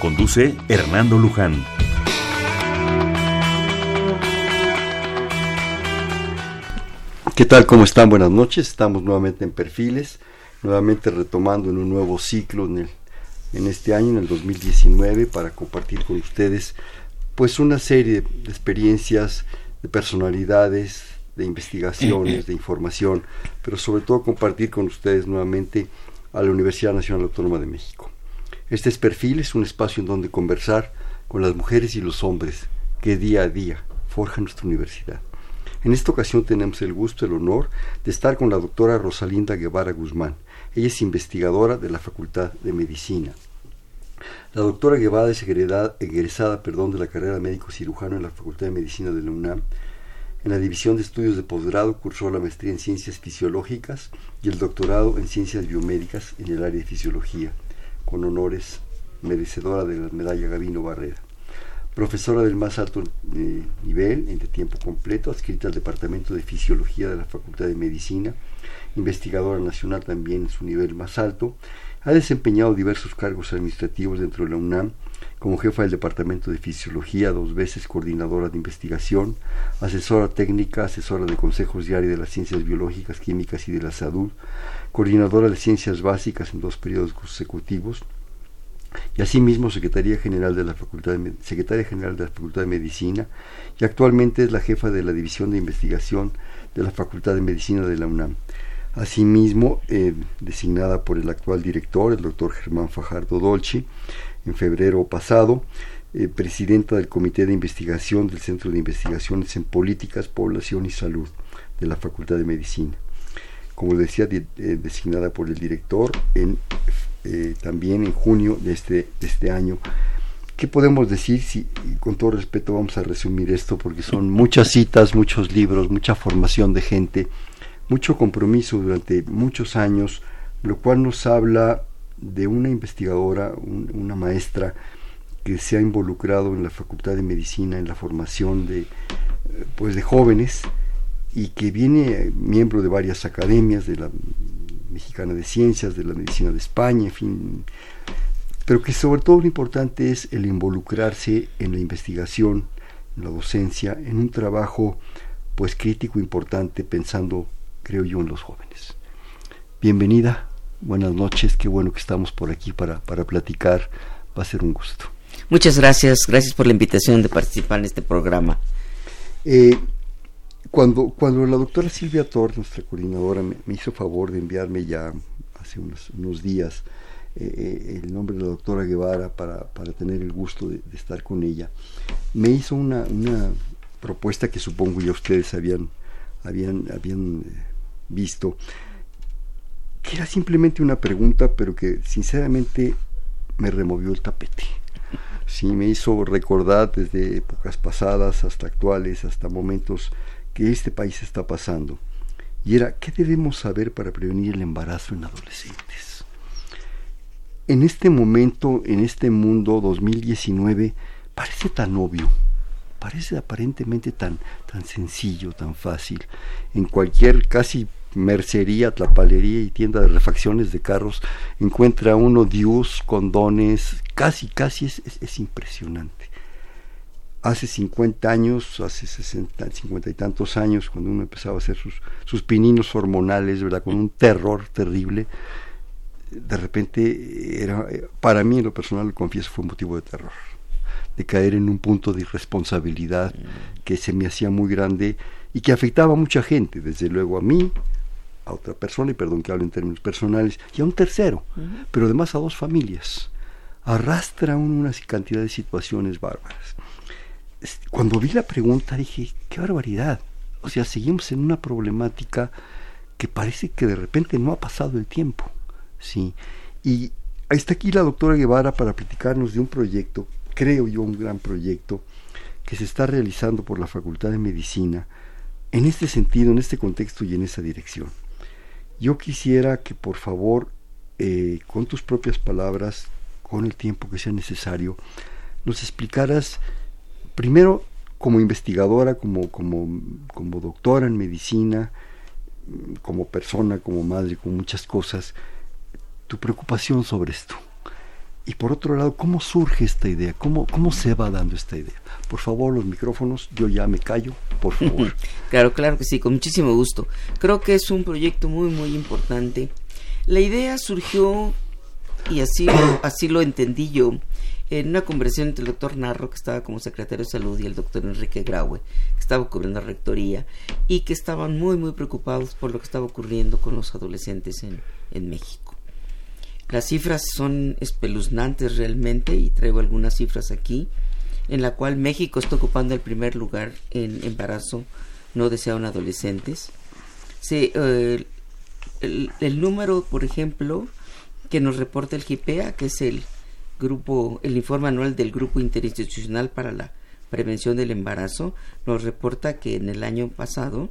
Conduce Hernando Luján. ¿Qué tal? ¿Cómo están? Buenas noches. Estamos nuevamente en Perfiles, nuevamente retomando en un nuevo ciclo en, el, en este año, en el 2019, para compartir con ustedes pues una serie de experiencias, de personalidades, de investigaciones, de información, pero sobre todo compartir con ustedes nuevamente a la Universidad Nacional Autónoma de México. Este es Perfil, es un espacio en donde conversar con las mujeres y los hombres que día a día forjan nuestra universidad. En esta ocasión tenemos el gusto, el honor de estar con la doctora Rosalinda Guevara Guzmán. Ella es investigadora de la Facultad de Medicina. La doctora Guevara es egresada perdón, de la carrera de médico cirujano en la Facultad de Medicina de la UNAM. En la División de Estudios de Posgrado cursó la maestría en Ciencias Fisiológicas y el doctorado en Ciencias Biomédicas en el área de Fisiología con honores, merecedora de la medalla Gavino Barrera. Profesora del más alto eh, nivel, en tiempo completo, adscrita al Departamento de Fisiología de la Facultad de Medicina, investigadora nacional también en su nivel más alto, ha desempeñado diversos cargos administrativos dentro de la UNAM, como jefa del Departamento de Fisiología, dos veces coordinadora de investigación, asesora técnica, asesora de consejos diarios de las ciencias biológicas, químicas y de la salud, coordinadora de ciencias básicas en dos periodos consecutivos, y asimismo secretaria general de la Facultad de, secretaria general de la Facultad de Medicina y actualmente es la jefa de la División de Investigación de la Facultad de Medicina de la UNAM. Asimismo, eh, designada por el actual director, el doctor Germán Fajardo Dolci, en febrero pasado, eh, presidenta del Comité de Investigación del Centro de Investigaciones en Políticas, Población y Salud de la Facultad de Medicina como decía, eh, designada por el director eh, también en junio de este, de este año. ¿Qué podemos decir? Si, con todo respeto vamos a resumir esto porque son muchas citas, muchos libros, mucha formación de gente, mucho compromiso durante muchos años, lo cual nos habla de una investigadora, una maestra que se ha involucrado en la Facultad de Medicina, en la formación de, pues, de jóvenes, y que viene miembro de varias academias, de la Mexicana de Ciencias, de la Medicina de España, en fin, pero que sobre todo lo importante es el involucrarse en la investigación, en la docencia, en un trabajo pues crítico importante pensando, creo yo, en los jóvenes. Bienvenida, buenas noches, qué bueno que estamos por aquí para, para platicar, va a ser un gusto. Muchas gracias, gracias por la invitación de participar en este programa. Eh, cuando, cuando la doctora Silvia Thor, nuestra coordinadora, me, hizo favor de enviarme ya hace unos, unos días eh, eh, el nombre de la doctora Guevara para, para tener el gusto de, estar con ella, me hizo una, una propuesta que supongo ya ustedes habían, habían, habían eh, visto, era simplemente una pregunta, pero que sinceramente me removió el tapete. Sí, me hizo recordar desde épocas pasadas hasta actuales, hasta momentos que este país está pasando, y era ¿qué debemos saber para prevenir el embarazo en adolescentes? En este momento, en este mundo 2019, parece tan obvio, parece aparentemente tan, tan sencillo, tan fácil. En cualquier casi mercería, tlapalería y tienda de refacciones de carros encuentra uno dios, condones, casi, casi es, es impresionante hace 50 años, hace 60, 50 y tantos años, cuando uno empezaba a hacer sus, sus pininos hormonales, ¿verdad? Con un terror terrible, de repente era, para mí en lo personal, lo confieso, fue un motivo de terror, de caer en un punto de irresponsabilidad mm. que se me hacía muy grande y que afectaba a mucha gente, desde luego a mí, a otra persona, y perdón que hable en términos personales, y a un tercero, pero además a dos familias. Arrastra una cantidad de situaciones bárbaras cuando vi la pregunta dije, qué barbaridad. O sea, seguimos en una problemática que parece que de repente no ha pasado el tiempo. ¿sí? Y está aquí la doctora Guevara para platicarnos de un proyecto, creo yo un gran proyecto, que se está realizando por la Facultad de Medicina en este sentido, en este contexto y en esa dirección. Yo quisiera que por favor, eh, con tus propias palabras, con el tiempo que sea necesario, nos explicaras primero como investigadora, como, como, como doctora en medicina, como persona, como madre, con muchas cosas, tu preocupación sobre esto. Y por otro lado, ¿cómo surge esta idea? ¿Cómo, ¿Cómo se va dando esta idea? Por favor, los micrófonos, yo ya me callo, por favor. claro, claro que sí, con muchísimo gusto. Creo que es un proyecto muy, muy importante. La idea surgió, y así así lo entendí yo, en una conversación entre el doctor Narro, que estaba como secretario de salud, y el doctor Enrique Graue, que estaba cubriendo la rectoría, y que estaban muy, muy preocupados por lo que estaba ocurriendo con los adolescentes en, en México. Las cifras son espeluznantes realmente, y traigo algunas cifras aquí, en la cual México está ocupando el primer lugar en embarazo no deseado en adolescentes. Eh, el, el número, por ejemplo, que nos reporta el GIPEA, que es el grupo, el informe anual del Grupo Interinstitucional para la Prevención del Embarazo nos reporta que en el año pasado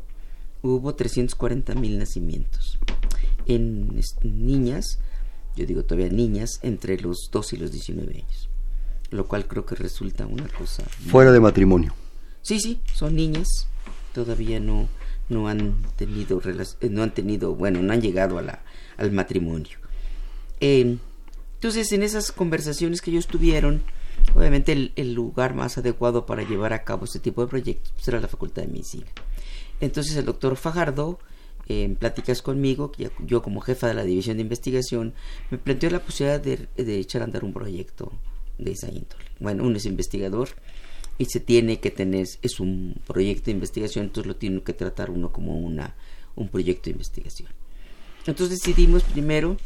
hubo 340 mil nacimientos en niñas, yo digo todavía niñas, entre los 2 y los 19 años, lo cual creo que resulta una cosa... Fuera de matrimonio. Sí, sí, son niñas, todavía no, no han tenido, no han tenido, bueno, no han llegado a la, al matrimonio. Eh, entonces, en esas conversaciones que ellos tuvieron, obviamente el, lugar más adecuado para llevar a cabo este tipo de proyectos pues, la Facultad de Medicina. Entonces, el doctor Fajardo, en pláticas conmigo, yo como jefa de la división de investigación, me planteó la posibilidad de, echar a andar un proyecto de esa índole. Bueno, uno es investigador y se tiene que tener, es un proyecto de investigación, entonces lo tiene que tratar uno como una, un proyecto de investigación. Entonces decidimos primero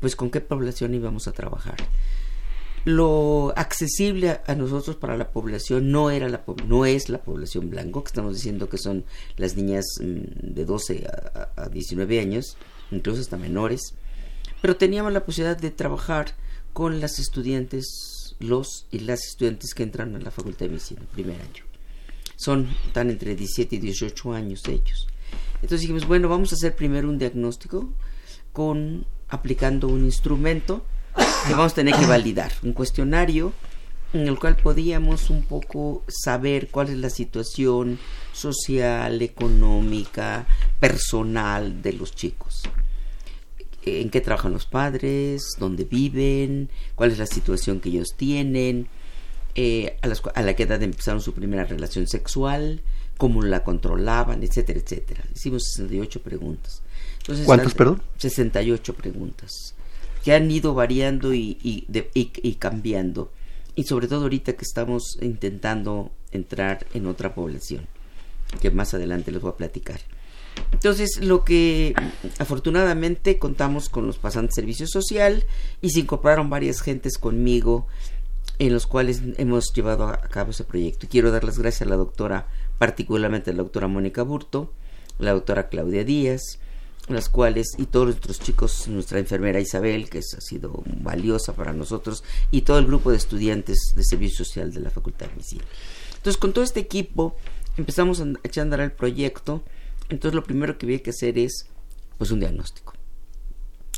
pues con qué población íbamos a trabajar. Lo accesible a, nosotros para la población no era la no es la población blanco, que estamos diciendo que son las niñas mm, de 12 a, 19 años, incluso hasta menores, pero teníamos la posibilidad de trabajar con las estudiantes, los y las estudiantes que entran a la Facultad de Medicina, primer año. Son, están entre 17 y 18 años ellos. Entonces dijimos, bueno, vamos a hacer primero un diagnóstico con aplicando un instrumento que vamos a tener que validar, un cuestionario en el cual podíamos un poco saber cuál es la situación social, económica, personal de los chicos. En qué trabajan los padres, dónde viven, cuál es la situación que ellos tienen, eh, a, a la que edad empezaron su primera relación sexual, cómo la controlaban, etcétera, etcétera. Hicimos 68 preguntas. ¿Cuántas, perdón? 68 preguntas, que han ido variando y, y, cambiando. Y sobre todo ahorita que estamos intentando entrar en otra población, que más adelante les voy a platicar. Entonces, lo que afortunadamente contamos con los pasantes servicio social y se incorporaron varias gentes conmigo en los cuales hemos llevado a cabo ese proyecto. Y quiero dar las gracias a la doctora, particularmente a la doctora Mónica Burto, la doctora Claudia Díaz, las cuales y todos nuestros chicos, nuestra enfermera Isabel, que ha sido valiosa para nosotros, y todo el grupo de estudiantes de servicio social de la Facultad de Medicina. Entonces, con todo este equipo empezamos a echar andar el proyecto. Entonces, lo primero que había que hacer es, pues, un diagnóstico.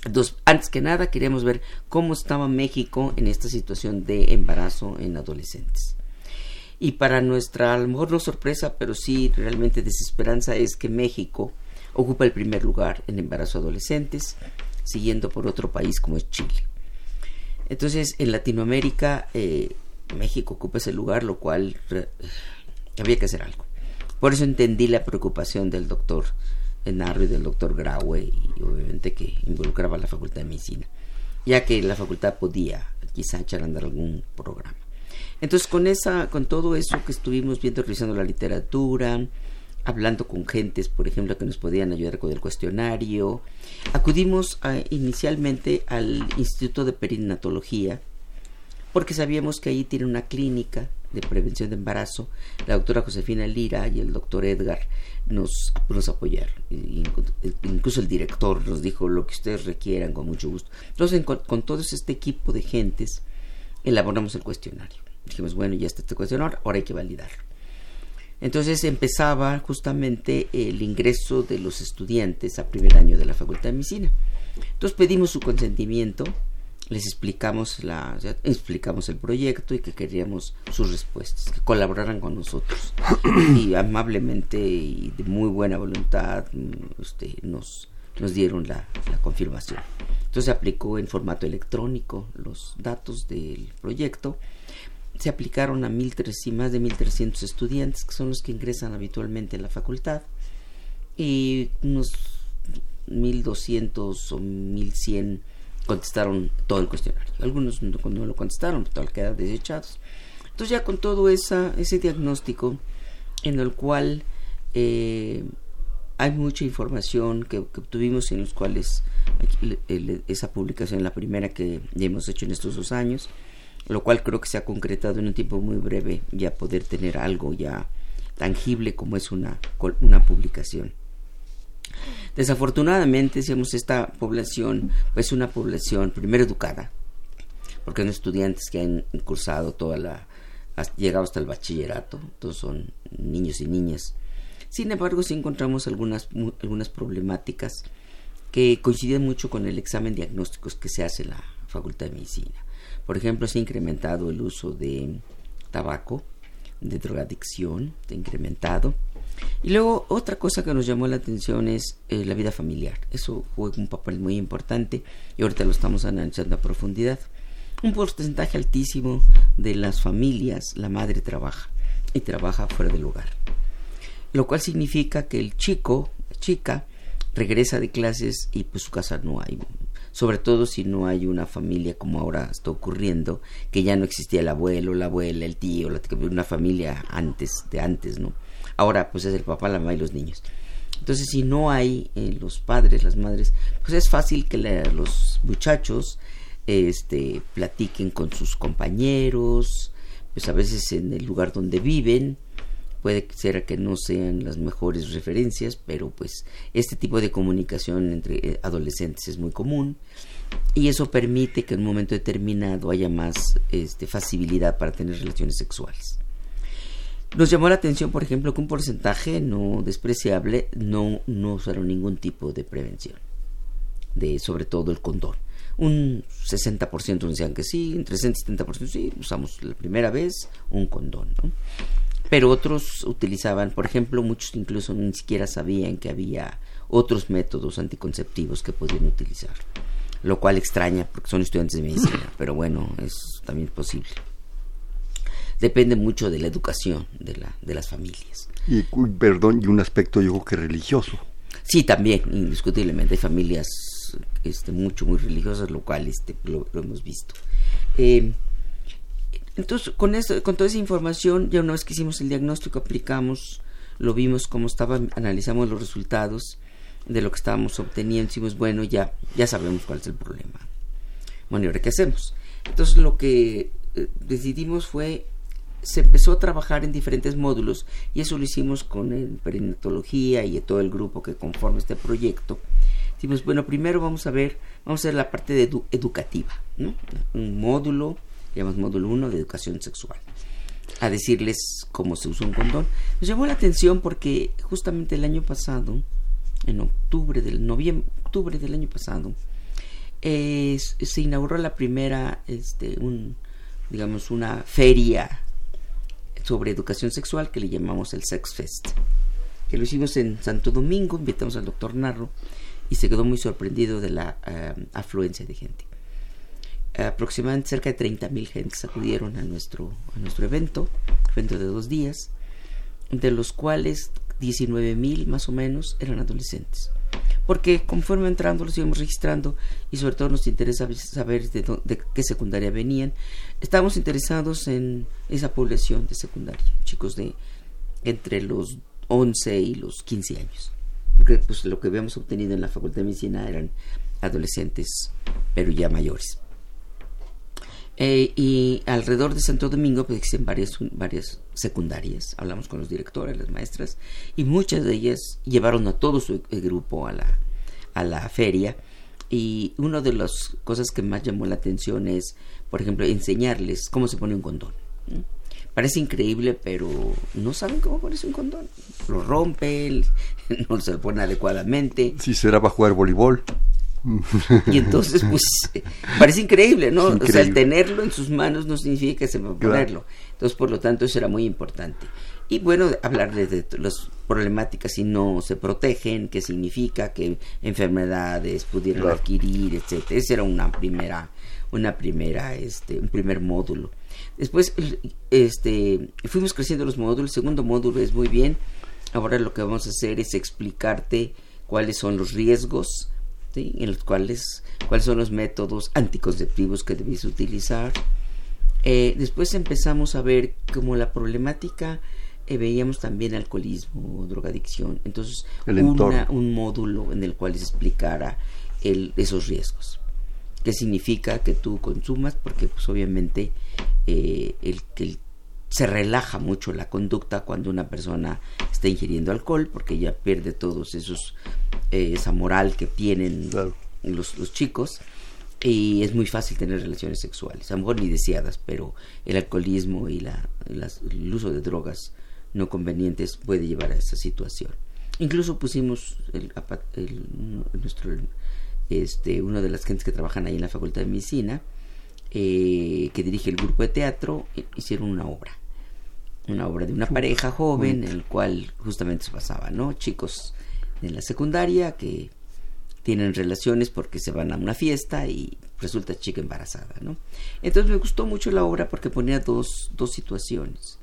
Entonces, antes que nada, queríamos ver cómo estaba México en esta situación de embarazo en adolescentes. Y para nuestra, a lo mejor no sorpresa, pero sí realmente desesperanza, es que México ocupa el primer lugar en embarazo adolescentes, siguiendo por otro país como es Chile. Entonces, en Latinoamérica, eh, México ocupa ese lugar, lo cual había que hacer algo. Por eso entendí la preocupación del doctor Enarro y del doctor Graue, y obviamente que involucraba a la Facultad de Medicina, ya que la facultad podía quizá echar a andar algún programa. Entonces, con, esa, con todo eso que estuvimos viendo, revisando la literatura, hablando con gentes, por ejemplo, que nos podían ayudar con el cuestionario. Acudimos inicialmente al Instituto de Perinatología porque sabíamos que ahí tiene una clínica de prevención de embarazo, la doctora Josefina Lira y el doctor Edgar nos, nos apoyaron. Incluso el director nos dijo lo que ustedes requieran con mucho gusto. Entonces, con, con todo este equipo de gentes, elaboramos el cuestionario. Dijimos, bueno, ya está este cuestionario, ahora hay que validarlo. Entonces empezaba justamente el ingreso de los estudiantes a primer año de la Facultad de Medicina. Entonces pedimos su consentimiento, les explicamos, la, explicamos el proyecto y que queríamos sus respuestas, que colaboraran con nosotros. Y amablemente y de muy buena voluntad este, nos, nos dieron la, la confirmación. Entonces se aplicó en formato electrónico los datos del proyecto se aplicaron a mil y más de 1.300 estudiantes, que son los que ingresan habitualmente en la facultad, y unos 1.200 o 1.100 contestaron todo el cuestionario. Algunos no, lo contestaron, pero todo quedaron desechados. Entonces ya con todo esa, ese diagnóstico en el cual eh, hay mucha información que, que, obtuvimos en los cuales esa publicación, la primera que hemos hecho en estos dos años, lo cual creo que se ha concretado en un tiempo muy breve ya poder tener algo ya tangible como es una, una publicación. Desafortunadamente, decíamos, esta población es pues, una población primero educada, porque son estudiantes que han cursado toda la, llegado hasta el bachillerato, todos son niños y niñas. Sin embargo, sí encontramos algunas, algunas problemáticas que coinciden mucho con el examen diagnósticos que se hace en la Facultad de Medicina. Por ejemplo, se ha incrementado el uso de tabaco, de drogadicción, se ha incrementado. Y luego otra cosa que nos llamó la atención es eh, la vida familiar. Eso juega un papel muy importante y ahorita lo estamos analizando a profundidad. Un porcentaje altísimo de las familias, la madre trabaja y trabaja fuera del hogar. Lo cual significa que el chico, chica, regresa de clases y pues su casa no hay sobre todo si no hay una familia como ahora está ocurriendo, que ya no existía el abuelo, la abuela, el tío, la, una familia antes, de antes, ¿no? Ahora pues es el papá, la mamá y los niños. Entonces si no hay eh, los padres, las madres, pues es fácil que los muchachos este, platiquen con sus compañeros, pues a veces en el lugar donde viven, puede ser que no sean las mejores referencias, pero pues este tipo de comunicación entre eh, adolescentes es muy común y eso permite que en un momento determinado haya más este, facilidad para tener relaciones sexuales. Nos llamó la atención, por ejemplo, que un porcentaje no despreciable no, no usaron ningún tipo de prevención, de sobre todo el condón. Un 60% decían que sí, entre 60 y 70% sí, usamos la primera vez un condón. ¿no? Pero otros utilizaban, por ejemplo, muchos incluso ni siquiera sabían que había otros métodos anticonceptivos que podían utilizar, lo cual extraña porque son estudiantes de medicina, pero bueno, es también posible. Depende mucho de la educación de, la, de las familias. Y, perdón, y un aspecto yo creo que religioso. Sí, también, indiscutiblemente, hay familias este, mucho, muy religiosas, lo cual este, lo, hemos visto. Eh, entonces, con, eso, con toda esa información, ya una vez que hicimos el diagnóstico, aplicamos, lo vimos cómo estaba, analizamos los resultados de lo que estábamos obteniendo, decimos, bueno, ya, ya sabemos cuál es el problema. Bueno, ¿y ahora qué hacemos? Entonces, lo que eh, decidimos fue, se empezó a trabajar en diferentes módulos, y eso lo hicimos con el perinatología y todo el grupo que conforma este proyecto. Decimos, bueno, primero vamos a ver, vamos a ver la parte de educativa, ¿no? Un módulo llamamos módulo 1 de educación sexual, a decirles cómo se usa un condón. Nos llamó la atención porque justamente el año pasado, en octubre del noviembre, octubre del año pasado, se inauguró la primera, este, un, digamos, una feria sobre educación sexual que le llamamos el Sex Fest, que lo hicimos en Santo Domingo, invitamos al doctor Narro y se quedó muy sorprendido de la eh, afluencia de gente aproximadamente cerca de 30.000 gentes acudieron a nuestro, a nuestro evento, evento de dos días, de los cuales 19.000 más o menos eran adolescentes. Porque conforme entrando los íbamos registrando y sobre todo nos interesa saber de, de qué secundaria venían, estábamos interesados en esa población de secundaria, chicos de entre los 11 y los 15 años. Porque pues, lo que habíamos obtenido en la Facultad de Medicina eran adolescentes, pero ya mayores. Eh, y alrededor de Santo Domingo pues, existen varias, varias secundarias. Hablamos con los directores, las maestras, y muchas de ellas llevaron a todo su grupo a la, a la feria. Y una de las cosas que más llamó la atención es, por ejemplo, enseñarles cómo se pone un condón. Parece increíble, pero no saben cómo ponerse un condón. Lo rompen, no se lo ponen adecuadamente. Si será para jugar voleibol. Y entonces, pues, parece increíble, ¿no? O sea, el tenerlo en sus manos no significa que se va a ponerlo. Entonces, por lo tanto, eso era muy importante. Y bueno, hablarles de las problemáticas si no se protegen, qué significa, qué enfermedades pudieran adquirir, etcétera. Ese era una primera, una primera, este, un primer módulo. Después, este, fuimos creciendo los módulos. El segundo módulo es muy bien. Ahora lo que vamos a hacer es explicarte cuáles son los riesgos, en los cuales, cuáles son los métodos anticonceptivos que debes utilizar. Eh, después empezamos a ver como la problemática, eh, veíamos también alcoholismo, drogadicción. Entonces, un módulo en el cual se explicara el, esos riesgos. ¿Qué significa que tú consumas? Porque pues obviamente eh, el que se relaja mucho la conducta cuando una persona está ingiriendo alcohol porque ya pierde todos esos eh, esa moral que tienen los, los, chicos y es muy fácil tener relaciones sexuales. A lo mejor ni deseadas pero el alcoholismo y la, el uso de drogas no convenientes puede llevar a esa situación. Incluso pusimos el, nuestro este una de las gentes que trabajan ahí en la facultad de medicina eh, que dirige el grupo de teatro hicieron una obra una obra de una pareja joven en el cual justamente se pasaba, ¿no? Chicos en la secundaria que tienen relaciones porque se van a una fiesta y resulta chica embarazada, ¿no? Entonces me gustó mucho la obra porque ponía dos, dos situaciones.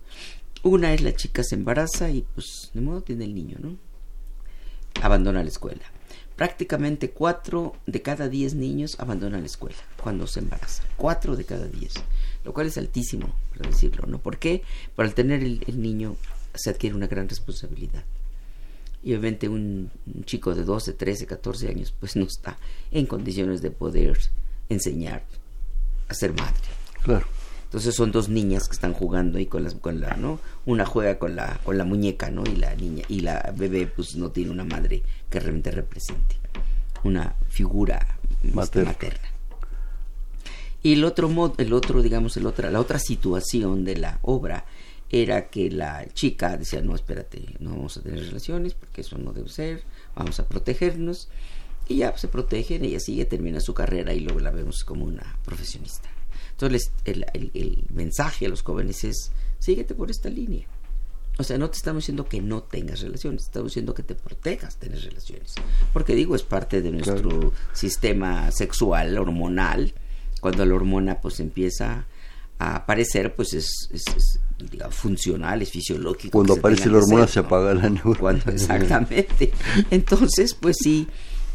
Una es la chica se embaraza y pues de modo tiene el niño, ¿no? Abandona la escuela. Prácticamente cuatro de cada diez niños abandonan la escuela cuando se embarazan. Cuatro de cada diez lo cual es altísimo, para decirlo, ¿no? ¿Por qué? Por al tener el, niño se adquiere una gran responsabilidad. Y obviamente un, chico de 12, 13, 14 años pues no está en condiciones de poder enseñar a ser madre. Claro. Entonces son dos niñas que están jugando ahí con las con la, ¿no? Una juega con la con la muñeca, ¿no? Y la niña y la bebé pues no tiene una madre que realmente represente una figura este, materna. Y el otro modo, el otro, digamos, el otra, la otra situación de la obra era que la chica decía, no, espérate, no vamos a tener relaciones porque eso no debe ser, vamos a protegernos. Y ya se protegen, ella sigue, termina su carrera y luego la vemos como una profesionista. Entonces el, el, mensaje a los jóvenes es, síguete por esta línea. O sea, no te estamos diciendo que no tengas relaciones, estamos diciendo que te protejas tener relaciones. Porque digo, es parte de nuestro sistema sexual, hormonal, cuando la hormona pues empieza a aparecer, pues es, funcional, es fisiológico. Cuando aparece la hormona se apaga la neurona. exactamente. Entonces, pues sí,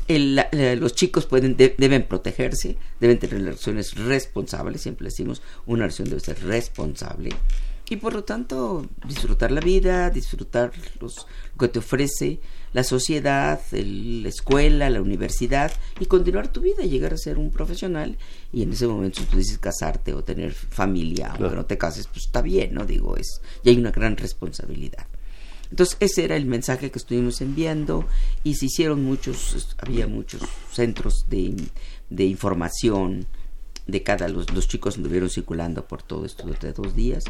los chicos pueden deben protegerse, deben tener relaciones responsables, siempre decimos, una relación debe ser responsable y por lo tanto disfrutar la vida, disfrutar los, lo que te ofrece la sociedad, la escuela, la universidad y continuar tu vida, llegar a ser un profesional y en ese momento si tú dices casarte o tener familia, o que no te cases, pues está bien, ¿no? Digo, es, y hay una gran responsabilidad. Entonces ese era el mensaje que estuvimos enviando y se hicieron muchos, había muchos centros de, de información de cada, los, los chicos anduvieron circulando por todo esto durante dos días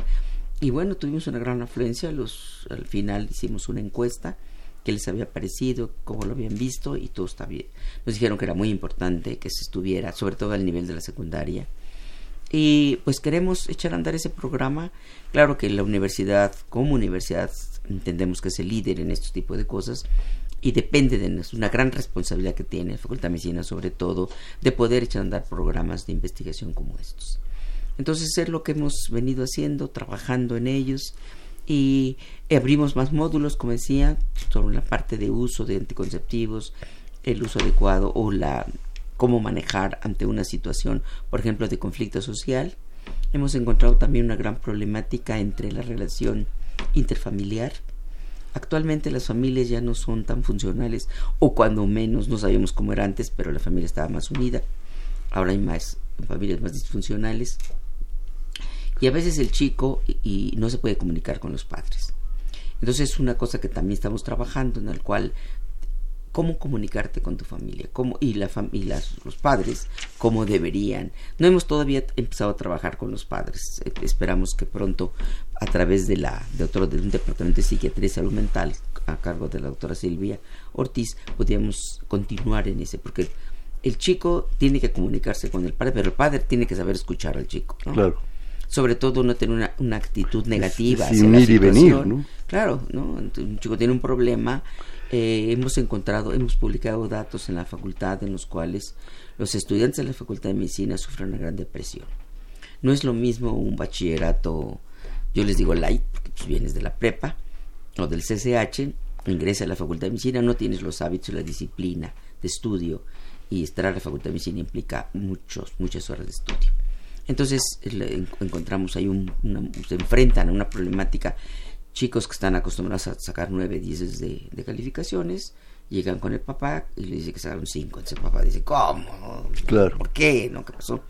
y bueno, tuvimos una gran afluencia, los, al final hicimos una encuesta, que les había parecido, cómo lo habían visto y todo está bien. Nos dijeron que era muy importante que se estuviera, sobre todo al nivel de la secundaria. Y pues queremos echar a andar ese programa. Claro que la universidad, como universidad, entendemos que es el líder en este tipo de cosas y depende de una gran responsabilidad que tiene la Facultad de Medicina, sobre todo, de poder echar a andar programas de investigación como estos. Entonces es lo que hemos venido haciendo, trabajando en ellos y abrimos más módulos, como decía, sobre la parte de uso de anticonceptivos, el uso adecuado o la cómo manejar ante una situación, por ejemplo, de conflicto social. Hemos encontrado también una gran problemática entre la relación interfamiliar. Actualmente las familias ya no son tan funcionales o cuando menos no sabíamos cómo era antes, pero la familia estaba más unida. Ahora hay más familias más disfuncionales Y a veces el chico y, no se puede comunicar con los padres. Entonces es una cosa que también estamos trabajando en el cual cómo comunicarte con tu familia cómo, y, la y los padres cómo deberían. No hemos todavía empezado a trabajar con los padres. Eh, esperamos que pronto a través de, la, de, otro, de un departamento de psiquiatría y salud mental a cargo de la doctora Silvia Ortiz, podríamos continuar en ese, porque el chico tiene que comunicarse con el padre, pero el padre tiene que saber escuchar al chico. Claro. Sobre todo no tener una, una actitud negativa. Sin ir y venir, ¿no? Claro, ¿no? Un chico tiene un problema eh, hemos encontrado, hemos publicado datos en la facultad en los cuales los estudiantes de la Facultad de Medicina sufren una gran depresión. No es lo mismo un bachillerato, yo les digo light, porque pues vienes de la prepa o del CCH, ingresa a la Facultad de Medicina, no tienes los hábitos, la disciplina de estudio y estar a la Facultad de Medicina implica muchos, muchas horas de estudio. Entonces encontramos ahí un, se enfrentan a una problemática chicos que están acostumbrados a sacar 9, 10 de, de calificaciones, llegan con el papá y le dice que sacaron 5. Entonces el papá dice, ¿cómo? Claro. ¿Por qué? ¿No? ¿Qué pasó?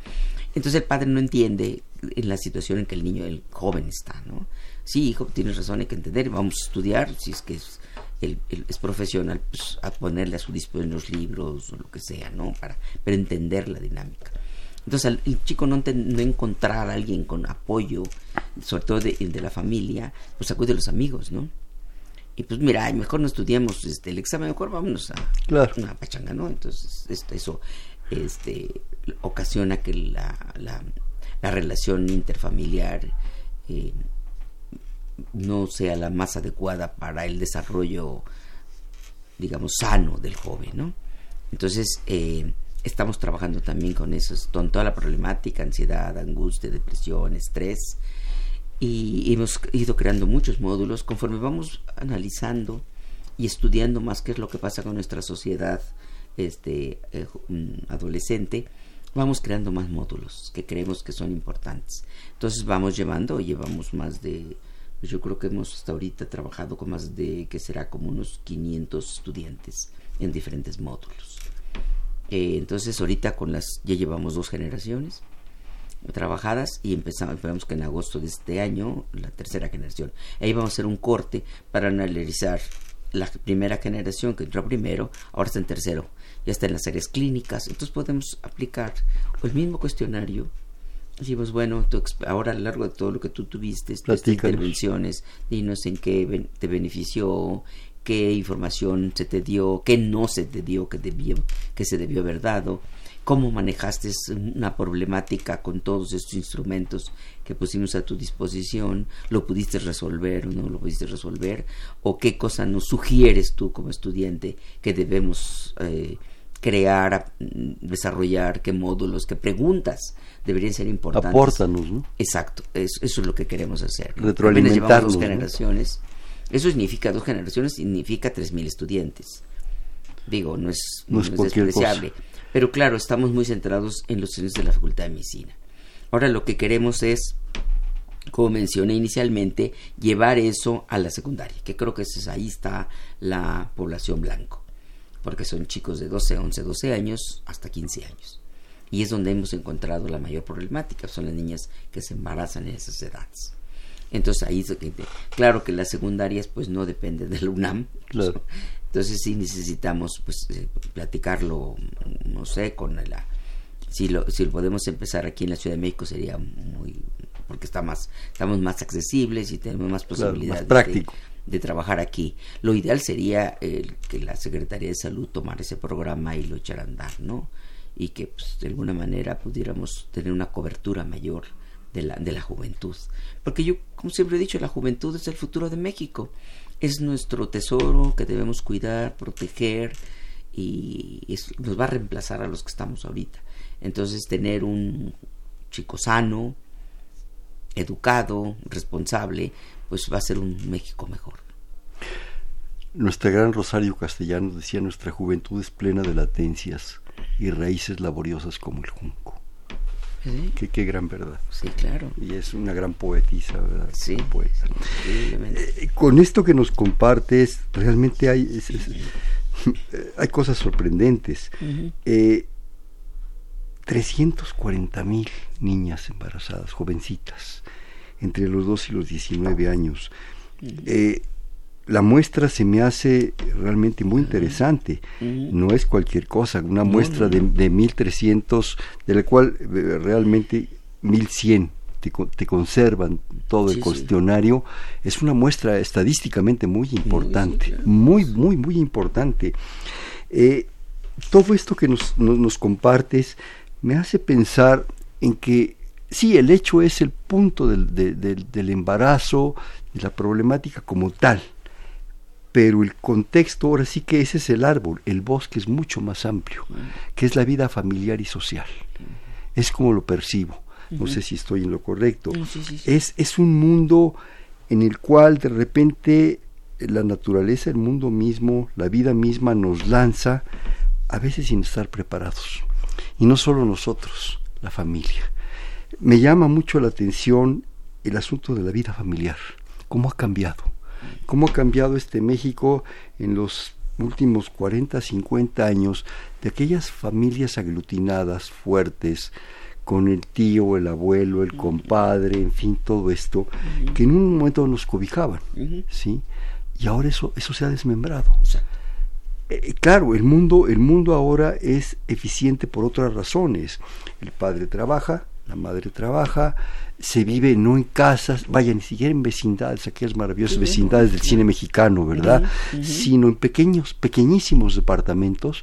Entonces el padre no entiende en la situación en que el niño, el joven está, ¿no? Sí, hijo, tienes razón, hay que entender, vamos a estudiar, si es que es, es profesional, pues a ponerle a su disposición los libros o lo que sea, ¿no? Para, para entender la dinámica. Entonces el chico no, no encontrar a alguien con apoyo, sobre todo de, de la familia, pues acude a los amigos, ¿no? Y pues mira, mejor no estudiemos este, el examen, mejor vámonos a una pachanga, ¿no? Entonces este, eso este, ocasiona que la, la, relación interfamiliar eh, no sea la más adecuada para el desarrollo, digamos, sano del joven, ¿no? Entonces, eh, estamos trabajando también con eso, con toda la problemática, ansiedad, angustia, depresión, estrés. Y hemos ido creando muchos módulos conforme vamos analizando y estudiando más qué es lo que pasa con nuestra sociedad este, eh, mm, adolescente, vamos creando más módulos que creemos que son importantes. Entonces vamos llevando, llevamos más de, pues yo creo que hemos hasta ahorita trabajado con más de, que será como unos 500 estudiantes en diferentes módulos. Eh, entonces ahorita con las ya llevamos dos generaciones trabajadas y empezamos, esperamos que en agosto de este año la tercera generación. Ahí vamos a hacer un corte para analizar la primera generación que entró primero, ahora está en tercero, ya está en las áreas clínicas, entonces podemos aplicar el mismo cuestionario. Decimos, bueno, ahora a lo largo de todo lo que tú tuviste, estas intervenciones, dinos en qué te benefició, qué información se te dio, qué no se te dio que, debió, que se debió haber dado, cómo manejaste una problemática con todos estos instrumentos que pusimos a tu disposición, lo pudiste resolver o no lo pudiste resolver, o qué cosa nos sugieres tú como estudiante que debemos eh, crear, desarrollar, qué módulos, qué preguntas deberían ser importantes. Apórtanos, ¿no? Exacto, eso, es lo que queremos hacer. Retroalimentarnos. dos generaciones. Eso significa dos generaciones, significa 3.000 estudiantes. Digo, no es, no, es despreciable. Pero claro, estamos muy centrados en los estudiantes de la Facultad de Medicina. Ahora lo que queremos es, como mencioné inicialmente, llevar eso a la secundaria, que creo que es, ahí está la población blanco, porque son chicos de 12, 11, 12 años hasta 15 años. Y es donde hemos encontrado la mayor problemática, son las niñas que se embarazan en esas edades. Entonces ahí, claro que las secundarias pues no dependen del UNAM. Entonces sí necesitamos pues eh, platicarlo, no sé, con la... Si lo, si lo podemos empezar aquí en la Ciudad de México sería muy... porque está más, estamos más accesibles y tenemos más posibilidades de, trabajar aquí. Lo ideal sería el, que la Secretaría de Salud tomara ese programa y lo echara a andar, ¿no? Y que pues, de alguna manera pudiéramos tener una cobertura mayor de la, de la juventud. Porque yo, como siempre he dicho, la juventud es el futuro de México. Es nuestro tesoro que debemos cuidar, proteger y nos va a reemplazar a los que estamos ahorita. Entonces, tener un chico sano, educado, responsable, pues va a ser un México mejor. Nuestra gran Rosario Castellano decía, nuestra juventud es plena de latencias y raíces laboriosas como el junco. Qué, gran verdad. Sí, claro. Y es una gran poetisa, ¿verdad? Sí, eh, con esto que nos compartes, realmente hay, hay cosas sorprendentes. 340 eh, mil niñas embarazadas, jovencitas. entre los 2 y los 19 años. Eh, la muestra se me hace realmente muy interesante. No es cualquier cosa, una muestra de, de 1300, de la cual eh, realmente 1100 te, te conservan todo el cuestionario, es una muestra estadísticamente muy importante, muy, muy, muy importante. Eh, todo esto que nos, nos, compartes me hace pensar en que sí, el hecho es el punto del, del embarazo, de la problemática como tal, pero el contexto, ahora sí que ese es el árbol, el bosque es mucho más amplio, que es la vida familiar y social. Es como lo percibo no sé si estoy en lo correcto. Es, es un mundo en el cual de repente la naturaleza, el mundo mismo, la vida misma nos lanza, a veces sin estar preparados. Y no solo nosotros, la familia. Me llama mucho la atención el asunto de la vida familiar, cómo ha cambiado, cómo ha cambiado este México en los últimos 40, 50 años de aquellas familias aglutinadas, fuertes, con el tío, el abuelo, el compadre, en fin, todo esto, que en un momento nos cobijaban, ¿sí? Y ahora eso, eso se ha desmembrado. Eh, eh, claro, el mundo, el mundo ahora es eficiente por otras razones. El padre trabaja, la madre trabaja, se vive no en casas, vaya, ni siquiera en vecindades, aquellas maravillosas vecindades del cine mexicano, ¿verdad? Sino en pequeños, pequeñísimos departamentos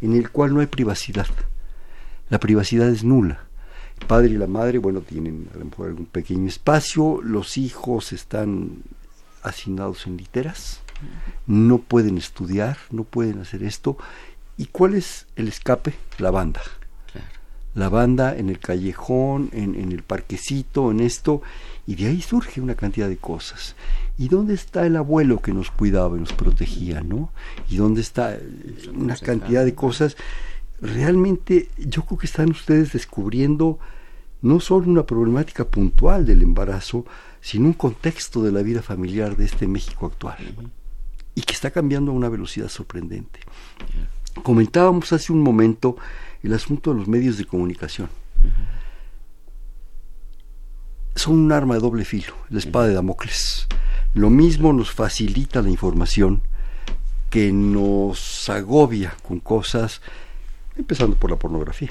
en el cual no hay privacidad. La privacidad es nula padre y la madre, bueno, tienen a lo mejor algún pequeño espacio, los hijos están asignados en literas, no pueden estudiar, no pueden hacer esto. ¿Y cuál es el escape? La banda. La banda en el callejón, en, en, el parquecito, en esto, y de ahí surge una cantidad de cosas. ¿Y dónde está el abuelo que nos cuidaba y nos protegía, no? ¿Y dónde está una cantidad de cosas? Realmente yo creo que están ustedes descubriendo no solo una problemática puntual del embarazo, sino un contexto de la vida familiar de este México actual y que está cambiando a una velocidad sorprendente. Comentábamos hace un momento el asunto de los medios de comunicación. Son un arma de doble filo, la espada de Damocles. Lo mismo nos facilita la información que nos agobia con cosas, empezando por la pornografía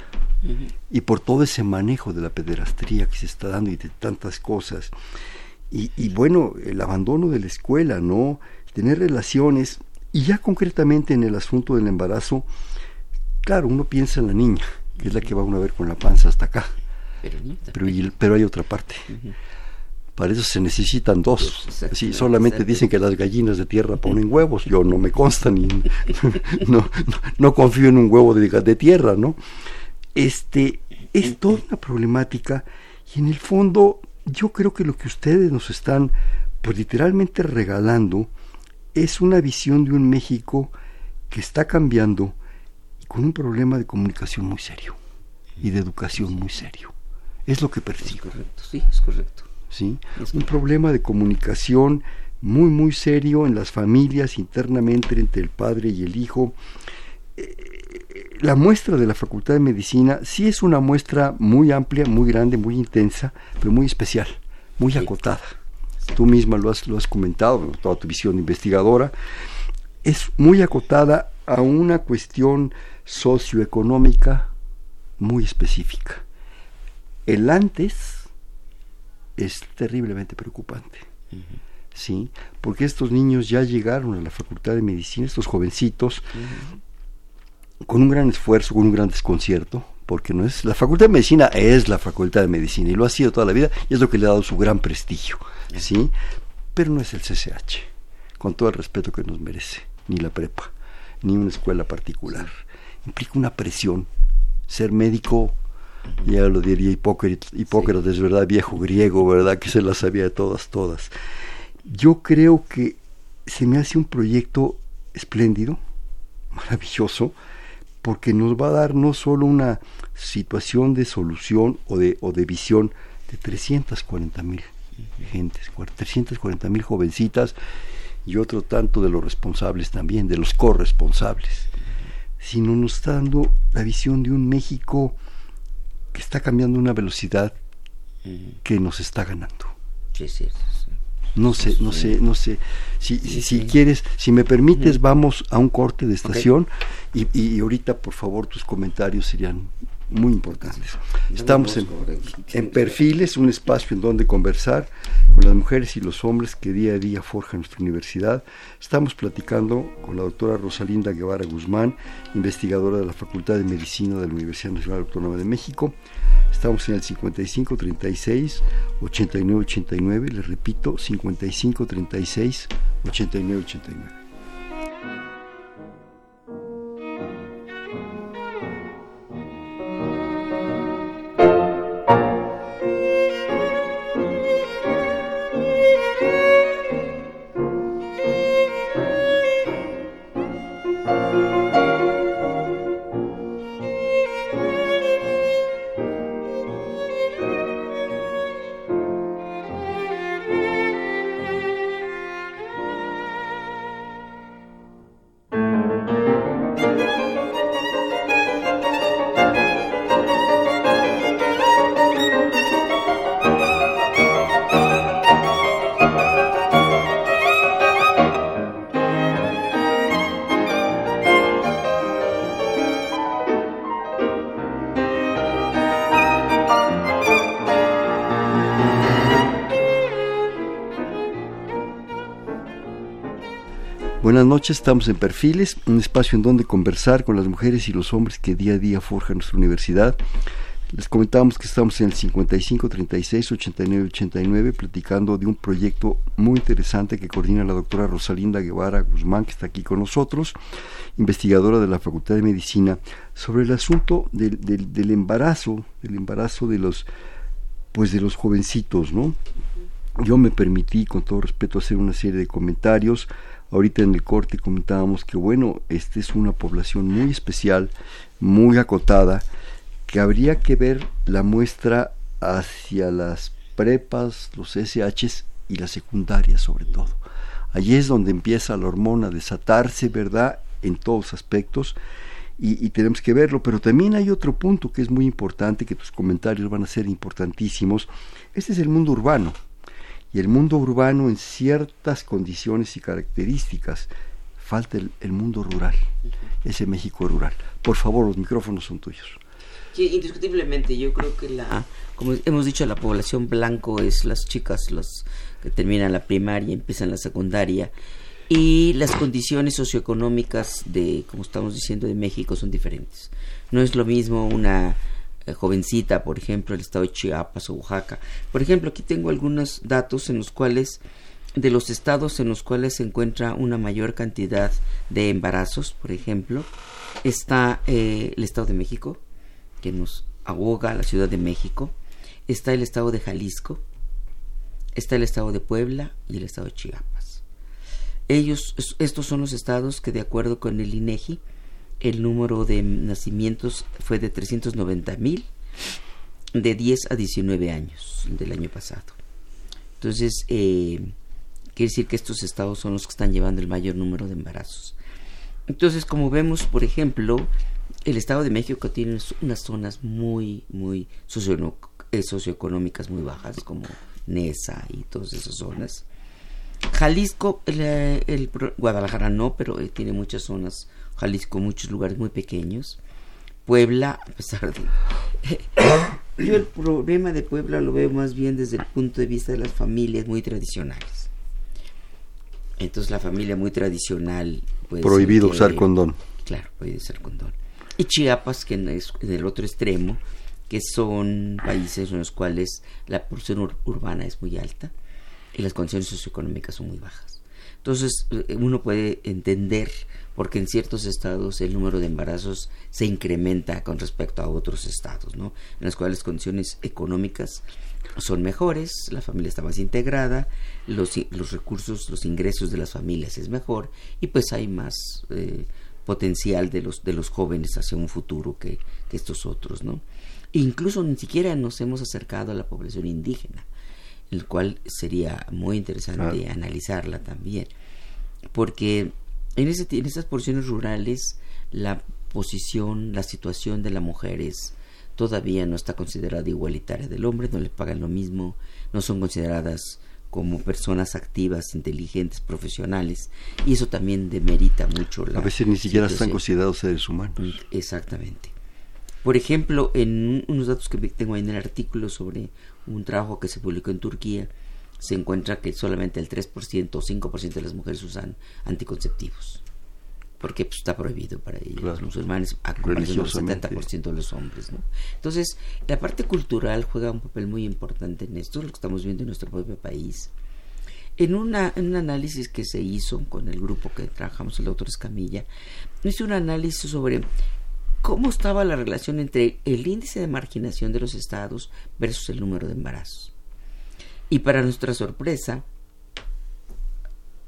y por todo ese manejo de la pederastría que se está dando y de tantas cosas. Y, bueno, el abandono de la escuela, ¿no? Tener relaciones, y ya concretamente en el asunto del embarazo, claro, uno piensa en la niña, que es la que va uno a ver con la panza hasta acá. Pero, pero hay otra parte. Para eso se necesitan dos. Si solamente dicen que las gallinas de tierra ponen huevos. Yo no me consta ni no, no, confío en un huevo de, de tierra, ¿no? Este, es toda una problemática y en el fondo yo creo que lo que ustedes nos están pues literalmente regalando es una visión de un México que está cambiando con un problema de comunicación muy serio y de educación muy serio. Es lo que percibo. correcto, sí, es correcto. ¿Sí? un problema de comunicación muy, muy serio en las familias, internamente entre el padre y el hijo. Eh, la muestra de la Facultad de Medicina sí es una muestra muy amplia, muy grande, muy intensa, pero muy especial, muy acotada. Tú misma lo has, lo has comentado, toda tu visión investigadora. Es muy acotada a una cuestión socioeconómica muy específica. El antes es terriblemente preocupante. ¿Sí? Porque estos niños ya llegaron a la Facultad de Medicina, estos jovencitos, con un gran esfuerzo, con un gran desconcierto, porque no es la Facultad de Medicina es la Facultad de Medicina y lo ha sido toda la vida y es lo que le ha dado su gran prestigio, ¿sí? Pero no es el CCH, con todo el respeto que nos merece, ni la prepa, ni una escuela particular. Implica una presión. Ser médico, ya lo diría Hipócrates, Hipócrates, ¿verdad? Viejo griego, ¿verdad? Que se las sabía de todas, todas. Yo creo que se me hace un proyecto espléndido, maravilloso, porque nos va a dar no solo una situación de solución o de, o de visión de 340 mil gentes, 340 mil jovencitas y otro tanto de los responsables también, de los corresponsables, sino nos está dando la visión de un México que está cambiando a una velocidad que nos está ganando. Sí, sí, No sé, no sé, no sé. Si, si, quieres, si me permites, vamos a un corte de estación y, y ahorita, por favor, tus comentarios serían muy importantes. Estamos en, Perfiles, un espacio en donde conversar con las mujeres y los hombres que día a día forjan nuestra universidad. Estamos platicando con la doctora Rosalinda Guevara Guzmán, investigadora de la Facultad de Medicina de la Universidad Nacional Autónoma de México. Estamos en el 55 36 89 89, les repito, 55 36 89 89. Buenas noches, estamos en Perfiles, un espacio en donde conversar con las mujeres y los hombres que día a día forjan nuestra universidad. Les comentábamos que estamos en el 55 36 89 89 platicando de un proyecto muy interesante que coordina la doctora Rosalinda Guevara Guzmán, que está aquí con nosotros, investigadora de la Facultad de Medicina, sobre el asunto del, del, del embarazo, del embarazo de los, pues de los jovencitos, ¿no? Yo me permití, con todo respeto, hacer una serie de comentarios Ahorita en el corte comentábamos que, bueno, esta es una población muy especial, muy acotada, que habría que ver la muestra hacia las prepas, los SHs y las secundarias sobre todo. Allí es donde empieza la hormona a desatarse, ¿verdad? En todos aspectos. Y, y, tenemos que verlo, pero también hay otro punto que es muy importante, que tus comentarios van a ser importantísimos. Este es el mundo urbano y el mundo urbano en ciertas condiciones y características. Falta el, mundo rural, ese México rural. Por favor, los micrófonos son tuyos. Sí, indiscutiblemente, yo creo que la, como hemos dicho, la población blanco es las chicas, los que terminan la primaria y empiezan la secundaria, y las condiciones socioeconómicas de, como estamos diciendo, de México son diferentes. No es lo mismo una eh, jovencita, por ejemplo, el estado de Chiapas o Oaxaca. Por ejemplo, aquí tengo algunos datos en los cuales de los estados en los cuales se encuentra una mayor cantidad de embarazos, por ejemplo, está eh, el Estado de México, que nos ahoga la Ciudad de México, está el Estado de Jalisco, está el Estado de Puebla y el Estado de Chiapas. Ellos, estos son los estados que de acuerdo con el INEGI el número de nacimientos fue de 390 mil de 10 a 19 años del año pasado. Entonces, eh, quiere decir que estos estados son los que están llevando el mayor número de embarazos. Entonces, como vemos, por ejemplo, el Estado de México tiene unas zonas muy, muy eh, socioeconómicas muy bajas, como Nesa y todas esas zonas. Jalisco, el, Guadalajara no, pero eh, tiene muchas zonas Jalisco, muchos lugares muy pequeños. Puebla, a pesar de... Yo el problema de Puebla lo veo más bien desde el punto de vista de las familias muy tradicionales. Entonces la familia muy tradicional... Prohibido usar condón. Claro, puede usar condón. Y Chiapas, que es en el otro extremo, que son países en los cuales la porción urbana es muy alta y las condiciones socioeconómicas son muy bajas. Entonces eh, uno puede entender porque en ciertos estados el número de embarazos se incrementa con respecto a otros estados, ¿no? En los cuales las condiciones económicas son mejores, la familia está más integrada, los, los recursos, los ingresos de las familias es mejor y pues hay más eh, potencial de los, de los jóvenes hacia un futuro que, estos otros, ¿no? incluso ni siquiera nos hemos acercado a la población indígena, el cual sería muy interesante analizarla también, porque en, ese, en esas porciones rurales la posición, la situación de la mujer es todavía no está considerada igualitaria del hombre, no le pagan lo mismo, no son consideradas como personas activas, inteligentes, profesionales, y eso también demerita mucho la. A veces ni siquiera están considerados seres humanos. Exactamente. Por ejemplo, en unos datos que tengo ahí en el artículo sobre un trabajo que se publicó en Turquía, se encuentra que solamente el 3% o 5% de las mujeres usan anticonceptivos. Porque pues, está prohibido para ellos, los musulmanes, a comparación del 70% de los hombres. ¿no? Entonces, la parte cultural juega un papel muy importante en esto, lo que estamos viendo en nuestro propio país. En, una, en un análisis que se hizo con el grupo que trabajamos, el doctor Escamilla, hizo un análisis sobre cómo estaba la relación entre el índice de marginación de los estados versus el número de embarazos. Y para nuestra sorpresa,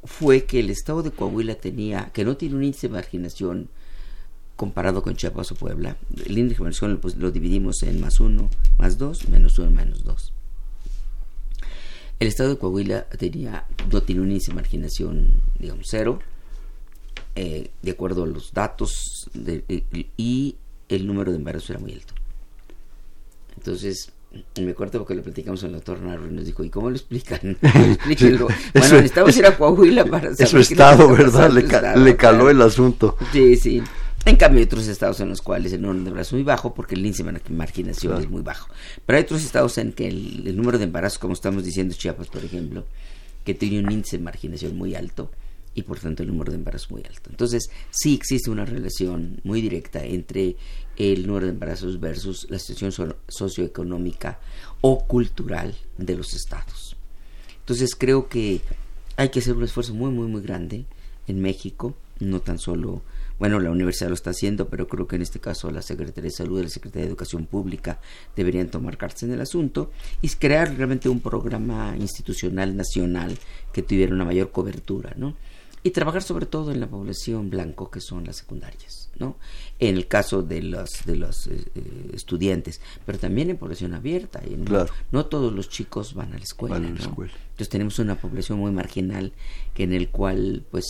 fue que el estado de Coahuila tenía, que no tiene un índice de marginación comparado con Chiapas o Puebla. El índice de marginación pues, lo dividimos en más uno, más dos, menos uno, menos dos. El estado de Coahuila tenía, no tiene un índice de marginación, digamos, cero, eh, de acuerdo a los datos, y el número de embarazos era muy alto. Entonces, me acuerdo porque lo platicamos en doctor Narro y nos dijo, ¿y cómo lo explican? Explíquenlo. bueno, necesitamos ir a Coahuila para saber. Eso estado, ¿verdad? Le, caló el asunto. Sí, sí. En cambio, hay otros estados en los cuales el número de embarazo es muy bajo porque el índice de marginación es muy bajo. Pero hay otros estados en que el, número de embarazos, como estamos diciendo Chiapas, por ejemplo, que tiene un índice de marginación muy alto y por tanto el número de embarazos muy alto. Entonces, sí existe una relación muy directa entre el número de embarazos versus la situación socioeconómica o cultural de los estados. Entonces, creo que hay que hacer un esfuerzo muy, muy, muy grande en México, no tan solo, bueno, la universidad lo está haciendo, pero creo que en este caso la Secretaría de Salud y la Secretaría de Educación Pública deberían tomar cartas en el asunto y crear realmente un programa institucional nacional que tuviera una mayor cobertura, ¿no? Y trabajar sobre todo en la población blanco que son las secundarias, ¿no? En el caso de los de los eh, eh, estudiantes, pero también en población abierta, y no, todos los chicos van a la escuela, Entonces tenemos una población muy marginal que en el cual pues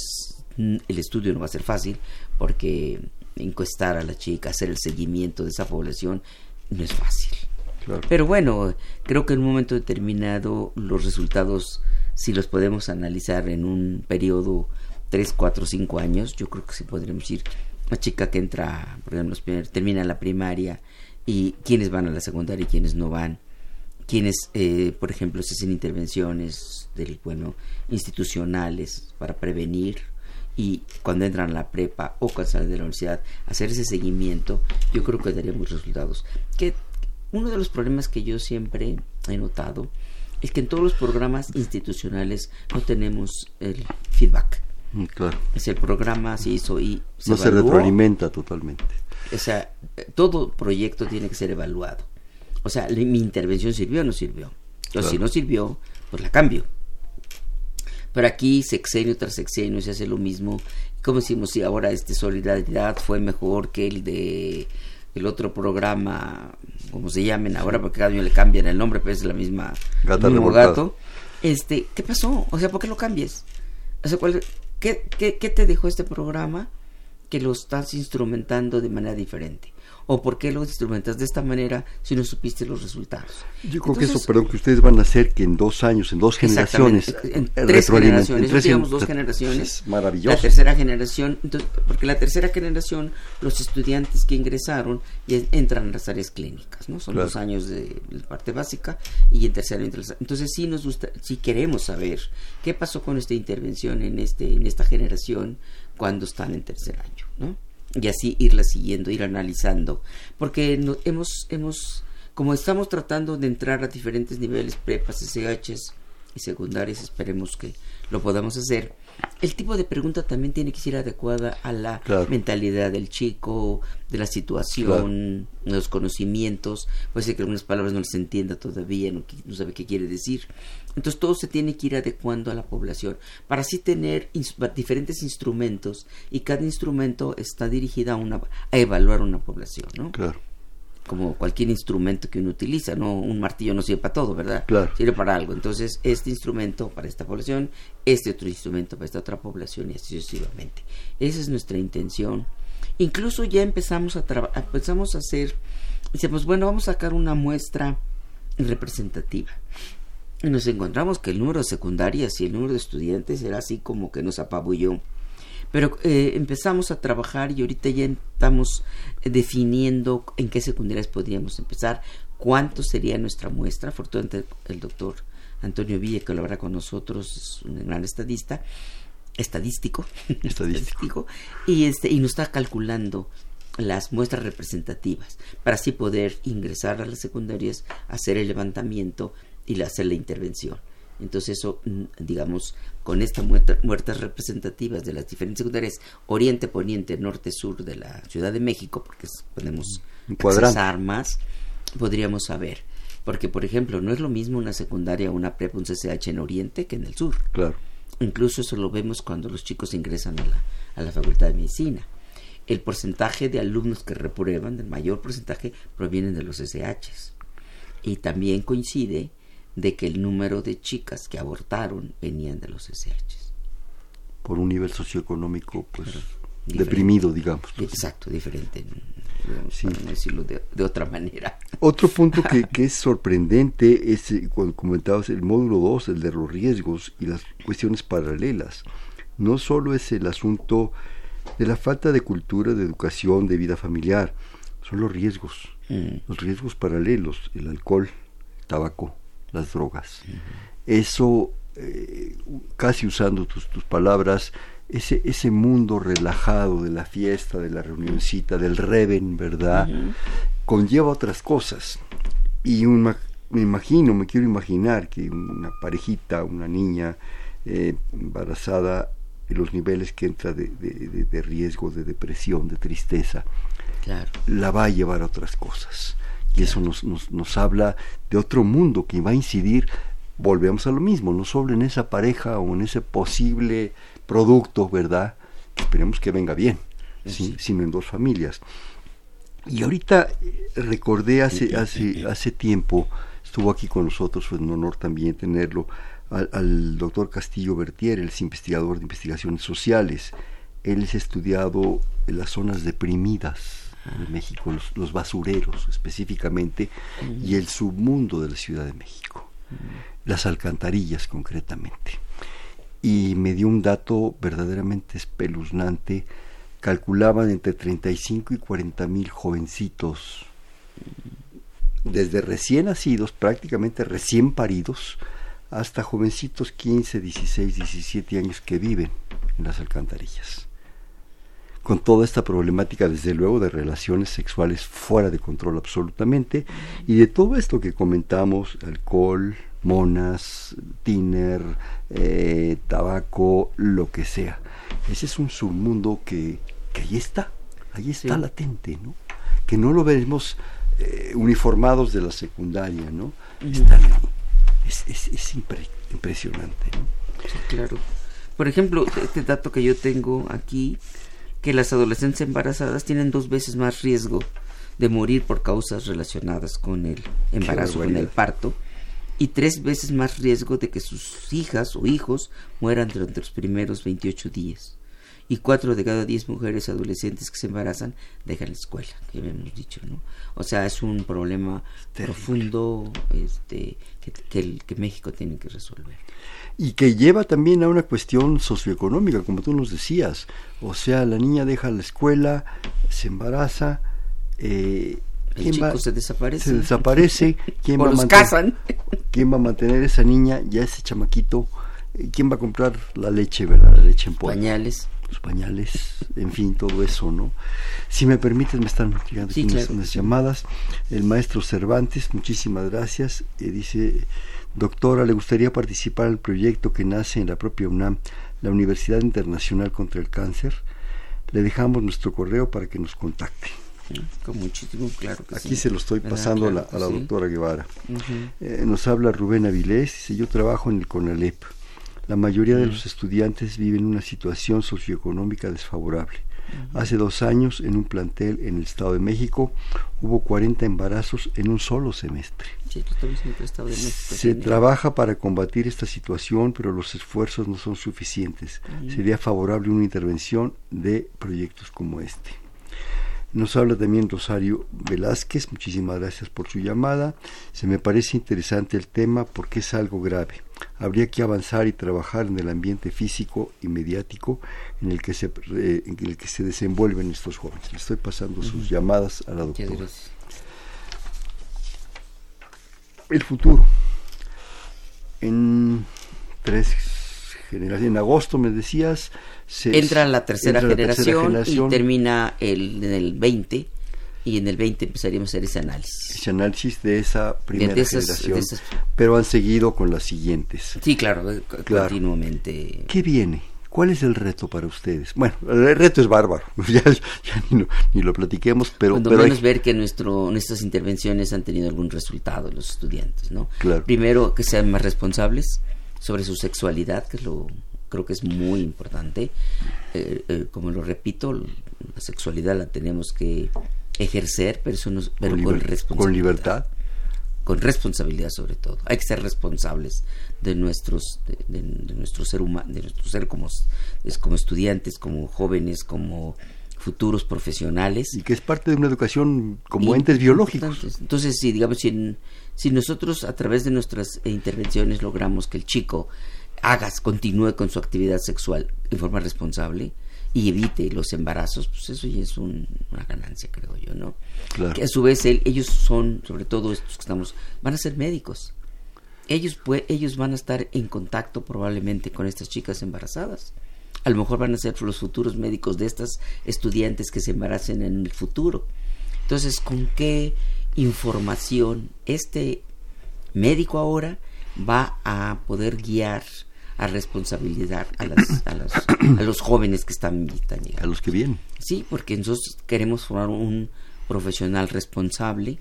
el estudio no va a ser fácil porque encuestar a la chica, hacer el seguimiento de esa población no es fácil. Pero bueno, creo que en un momento determinado los resultados si los podemos analizar en un periodo 3, 4, 5 años, yo creo que sí podríamos decir, una chica que entra, por ejemplo, termina la primaria y quiénes van a la secundaria y quiénes no van, quienes, eh, por ejemplo, se hacen intervenciones del, bueno, institucionales para prevenir y cuando entran a la prepa o cuando salen de la universidad, hacer ese seguimiento, yo creo que daríamos resultados. Que uno de los problemas que yo siempre he notado es que en todos los programas institucionales no tenemos el feedback. Mm, claro. Es el programa se hizo y se no se retroalimenta totalmente. O sea, todo proyecto tiene que ser evaluado. O sea, mi intervención sirvió o no sirvió. Entonces, si no sirvió, pues la cambio. Pero aquí, sexenio tras sexenio, se hace lo mismo. Como decimos, si ahora este Solidaridad fue mejor que el de el otro programa, como se llamen ahora, porque cada año le cambian el nombre, pero es la misma Gata mismo gato. Este, ¿qué pasó? O sea, ¿por qué lo cambies? O sea, ¿cuál, ¿Qué, qué, qué te dejó este programa que lo estás instrumentando de manera diferente? O por qué lo instrumentas de esta manera si no supiste los resultados. Yo creo que eso, perdón, que ustedes van a hacer que en dos años, en dos generaciones, en tres generaciones, en digamos dos generaciones, es maravilloso. La tercera generación, entonces, porque la tercera generación, los estudiantes que ingresaron ya entran a las áreas clínicas, ¿no? Son dos años de la parte básica y en tercero entonces sí nos gusta, sí queremos saber qué pasó con esta intervención en este, en esta generación cuando están en tercer año, ¿no? Y así irla siguiendo, ir analizando, porque hemos, hemos, como estamos tratando de entrar a diferentes niveles, prepas, SHs y secundarias, esperemos que lo podamos hacer. El tipo de pregunta también tiene que ser adecuada a la mentalidad del chico, de la situación, de los conocimientos. Puede ser que algunas palabras no les entienda todavía, no, no sabe qué quiere decir. Entonces todo se tiene que ir adecuando a la población para así tener diferentes instrumentos y cada instrumento está dirigido a, una, a evaluar una población, ¿no? Claro. Como cualquier instrumento que uno utiliza, ¿no? Un martillo no sirve para todo, ¿verdad? Claro. Sirve para algo. Entonces, este instrumento para esta población, este otro instrumento para esta otra población y así sucesivamente. Esa es nuestra intención. Incluso ya empezamos a, empezamos a hacer, decimos, bueno, vamos a sacar una muestra representativa nos encontramos que el número de secundarias y el número de estudiantes era así como que nos apabulló. Pero eh, empezamos a trabajar y ahorita ya estamos definiendo en qué secundarias podríamos empezar, cuánto sería nuestra muestra. Afortunadamente el doctor Antonio Villa, que lo habrá con nosotros, es un gran estadista, estadístico, estadístico, y, este, y nos está calculando las muestras representativas para así poder ingresar a las secundarias, hacer el levantamiento y hacer la intervención. Entonces eso, mm, digamos, con estas muertas representativas de las diferentes secundarias, oriente, poniente, norte, sur de la Ciudad de México, porque podemos accesar más, podríamos saber. Porque, por ejemplo, no es lo mismo una secundaria o una prepa, un CCH en oriente que en el sur. Claro. Incluso eso lo vemos cuando los chicos ingresan a la, a la Facultad de Medicina. El porcentaje de alumnos que reprueban, el mayor porcentaje, provienen de los SHs. Y también coincide de que el número de chicas que abortaron venían de los SHs. Por un nivel socioeconómico, pues, deprimido, digamos. Exacto, diferente, para decirlo de, otra manera. Otro punto que, que, es sorprendente es, eh, cuando comentabas el módulo 2, el de los riesgos y las cuestiones paralelas. No solo es el asunto de la falta de cultura, de educación, de vida familiar, son los riesgos, mm. los riesgos paralelos, el alcohol, el tabaco, las drogas. Eso, eh, casi usando tus, tus palabras, ese, ese mundo relajado de la fiesta, de la reunioncita, del reven, ¿verdad? Conlleva otras cosas. Y me imagino, me quiero imaginar que una parejita, una niña eh, embarazada, los niveles que entra de, de, riesgo, de depresión, de tristeza, la va a llevar a otras cosas. Y eso nos, nos, nos habla de otro mundo que va a incidir, volvemos a lo mismo, no solo en esa pareja o en ese posible producto, ¿verdad? Esperemos que venga bien, sino en dos familias. Y ahorita eh, recordé hace, hace, hace tiempo, estuvo aquí con nosotros, fue un honor también tenerlo, al, doctor Castillo Bertier, el es investigador de investigaciones sociales. Él es estudiado en las zonas deprimidas de México, los, basureros específicamente, y el submundo de la Ciudad de México, las alcantarillas concretamente. Y me dio un dato verdaderamente espeluznante, calculaban entre 35 y 40 mil jovencitos, desde recién nacidos, prácticamente recién paridos, hasta jovencitos 15, 16, 17 años que viven en las alcantarillas con toda esta problemática, desde luego, de relaciones sexuales fuera de control absolutamente, y de todo esto que comentamos, alcohol, monas, tiner, eh, tabaco, lo que sea. Ese es un submundo que, que ahí está, ahí está latente, ¿no? Que no lo vemos eh, uniformados de la secundaria, ¿no? Están ahí. Es, es, es impresionante, ¿no? Sí, claro. Por ejemplo, este dato que yo tengo aquí, que las adolescentes embarazadas tienen dos veces más riesgo de morir por causas relacionadas con el embarazo, con el parto, y tres veces más riesgo de que sus hijas o hijos mueran durante los primeros 28 días. Y cuatro de cada diez mujeres adolescentes que se embarazan dejan la escuela, que hemos dicho, ¿no? O sea, es un problema profundo este, que, que México tiene que resolver y que lleva también a una cuestión socioeconómica, como tú nos decías. O sea, la niña deja la escuela, se embaraza, eh, el chico se desaparece. Se desaparece. ¿Quién, va a casan. ¿Quién va a mantener esa niña, ya ese chamaquito? Eh, ¿Quién va a comprar la leche, verdad? La leche en polvo. Pañales. Los pañales, en fin, todo eso, ¿no? Si me permites, me están llegando unas, llamadas. El maestro Cervantes, muchísimas gracias. Eh, dice Doctora, ¿le gustaría participar el proyecto que nace en la propia UNAM, la Universidad Internacional contra el Cáncer? Le dejamos nuestro correo para que nos contacte. Con muchísimo, claro Aquí se lo estoy pasando a la, doctora Guevara. Eh, nos habla Rubén Avilés, dice, yo trabajo en el CONALEP. La mayoría de los estudiantes viven una situación socioeconómica desfavorable. Hace dos años, en un plantel en el Estado de México, hubo 40 embarazos en un solo semestre. Se trabaja para combatir esta situación, pero los esfuerzos no son suficientes. Sería favorable una intervención de proyectos como este. Nos habla también Rosario Velázquez, muchísimas gracias por su llamada. Se me parece interesante el tema porque es algo grave. Habría que avanzar y trabajar en el ambiente físico y mediático en el que se, en el que se desenvuelven estos jóvenes. Le estoy pasando sus llamadas a la doctora. El futuro. En tres generaciones, en agosto me decías, entra la tercera, generación, y termina el, en el 20 y en el 20 empezaríamos a hacer ese análisis. Ese análisis de esa primera generación, pero han seguido con las siguientes. Sí, claro, eh, continuamente. ¿Qué viene? ¿Cuál es el reto para ustedes? Bueno, el reto es bárbaro, ya, ni, lo, platiquemos, pero... Cuando pero menos ver que nuestro, nuestras intervenciones han tenido algún resultado los estudiantes, ¿no? Claro. Primero, que sean más responsables sobre su sexualidad, que es lo creo que es muy importante. Eh, eh, como lo repito, la sexualidad la tenemos que ejercer, pero, eso pero con, responsabilidad. Con libertad. Con responsabilidad sobre todo. Hay que ser responsables de nuestros, de, nuestro ser humano, de nuestro ser como, como estudiantes, como jóvenes, como futuros profesionales. Y que es parte de una educación como entes biológicos. Entonces, si digamos, si, si nosotros a través de nuestras intervenciones logramos que el chico hagas, continúe con su actividad sexual en forma responsable y evite los embarazos, pues eso ya es una ganancia, creo yo, ¿no? Que a su vez ellos son, sobre todo estos que estamos, van a ser médicos. Ellos, pues, ellos van a estar en contacto probablemente con estas chicas embarazadas. A lo mejor van a ser los futuros médicos de estas estudiantes que se embaracen en el futuro. Entonces, ¿con qué información este médico ahora va a poder guiar a responsabilidad a, a, los jóvenes que están, llegando. A los que vienen. Sí, porque nosotros queremos formar un profesional responsable,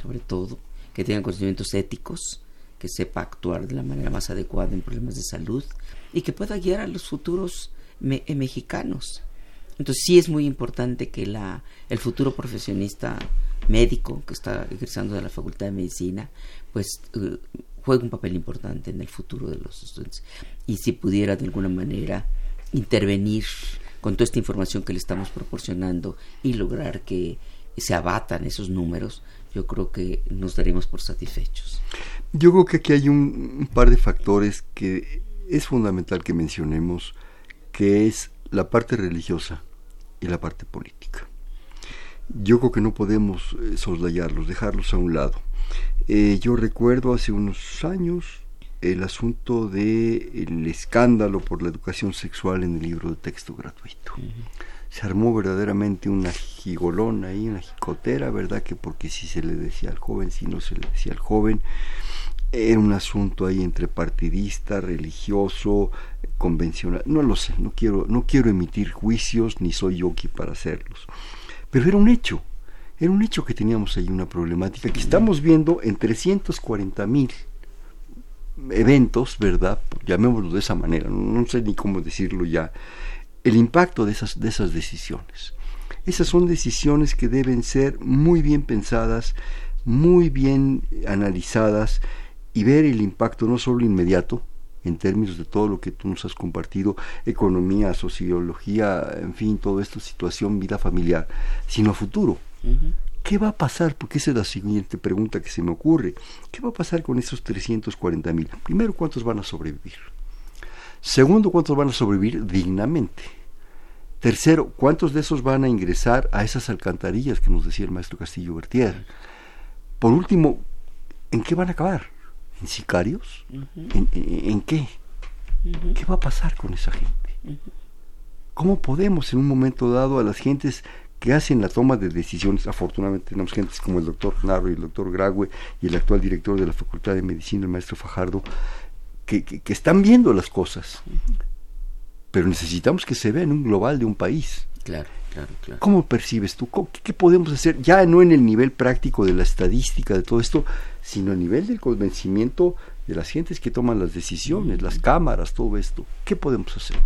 sobre todo, que tenga conocimientos éticos, que sepa actuar de la manera más adecuada en problemas de salud y que pueda guiar a los futuros eh, mexicanos. Entonces sí es muy importante que la, el futuro profesionista médico que está egresando de la Facultad de Medicina, pues eh, juega un papel importante en el futuro de los estudiantes. Y si pudiera de alguna manera intervenir con toda esta información que le estamos proporcionando y lograr que se abatan esos números, yo creo que nos daremos por satisfechos. Yo creo que aquí hay un, par de factores que es fundamental que mencionemos, que es la parte religiosa y la parte política. Yo creo que no podemos eh, soslayarlos, dejarlos a un lado. Eh, yo recuerdo hace unos años el asunto de el escándalo por la educación sexual en el libro de texto gratuito. Se armó verdaderamente una gigolona ahí, una jicotera, ¿verdad? Que porque si se le decía al joven, si no se le decía al joven, era un asunto ahí entre partidista, religioso, convencional, no lo sé, no quiero, no quiero emitir juicios, ni soy yo aquí para hacerlos. Pero era un hecho, era un hecho que teníamos ahí una problemática que estamos viendo en 340 mil eventos, ¿verdad? Llamémoslo de esa manera, no, sé ni cómo decirlo ya, el impacto de esas, de esas decisiones. Esas son decisiones que deben ser muy bien pensadas, muy bien analizadas y ver el impacto no solo inmediato, en términos de todo lo que tú nos has compartido, economía, sociología, en fin, todo esto, situación, vida familiar, sino futuro. ¿Qué va a pasar? Porque esa es la siguiente pregunta que se me ocurre. ¿Qué va a pasar con esos 340 mil? Primero, ¿cuántos van a sobrevivir? Segundo, ¿cuántos van a sobrevivir dignamente? Tercero, ¿cuántos de esos van a ingresar a esas alcantarillas que nos decía el maestro Castillo Bertier? Por último, ¿en qué van a acabar? ¿En sicarios? ¿En, qué? ¿Qué va a pasar con esa gente? ¿Cómo podemos en un momento dado a las gentes que hacen la toma de decisiones. Afortunadamente tenemos gente como el doctor Narro y el doctor Grague y el actual director de la Facultad de Medicina, el maestro Fajardo, que, que, están viendo las cosas. Pero necesitamos que se vea en un global de un país. Claro, claro, claro. ¿Cómo percibes tú? ¿Qué, podemos hacer? Ya no en el nivel práctico de la estadística, de todo esto, sino a nivel del convencimiento de las gentes que toman las decisiones, las cámaras, todo esto. ¿Qué podemos hacer?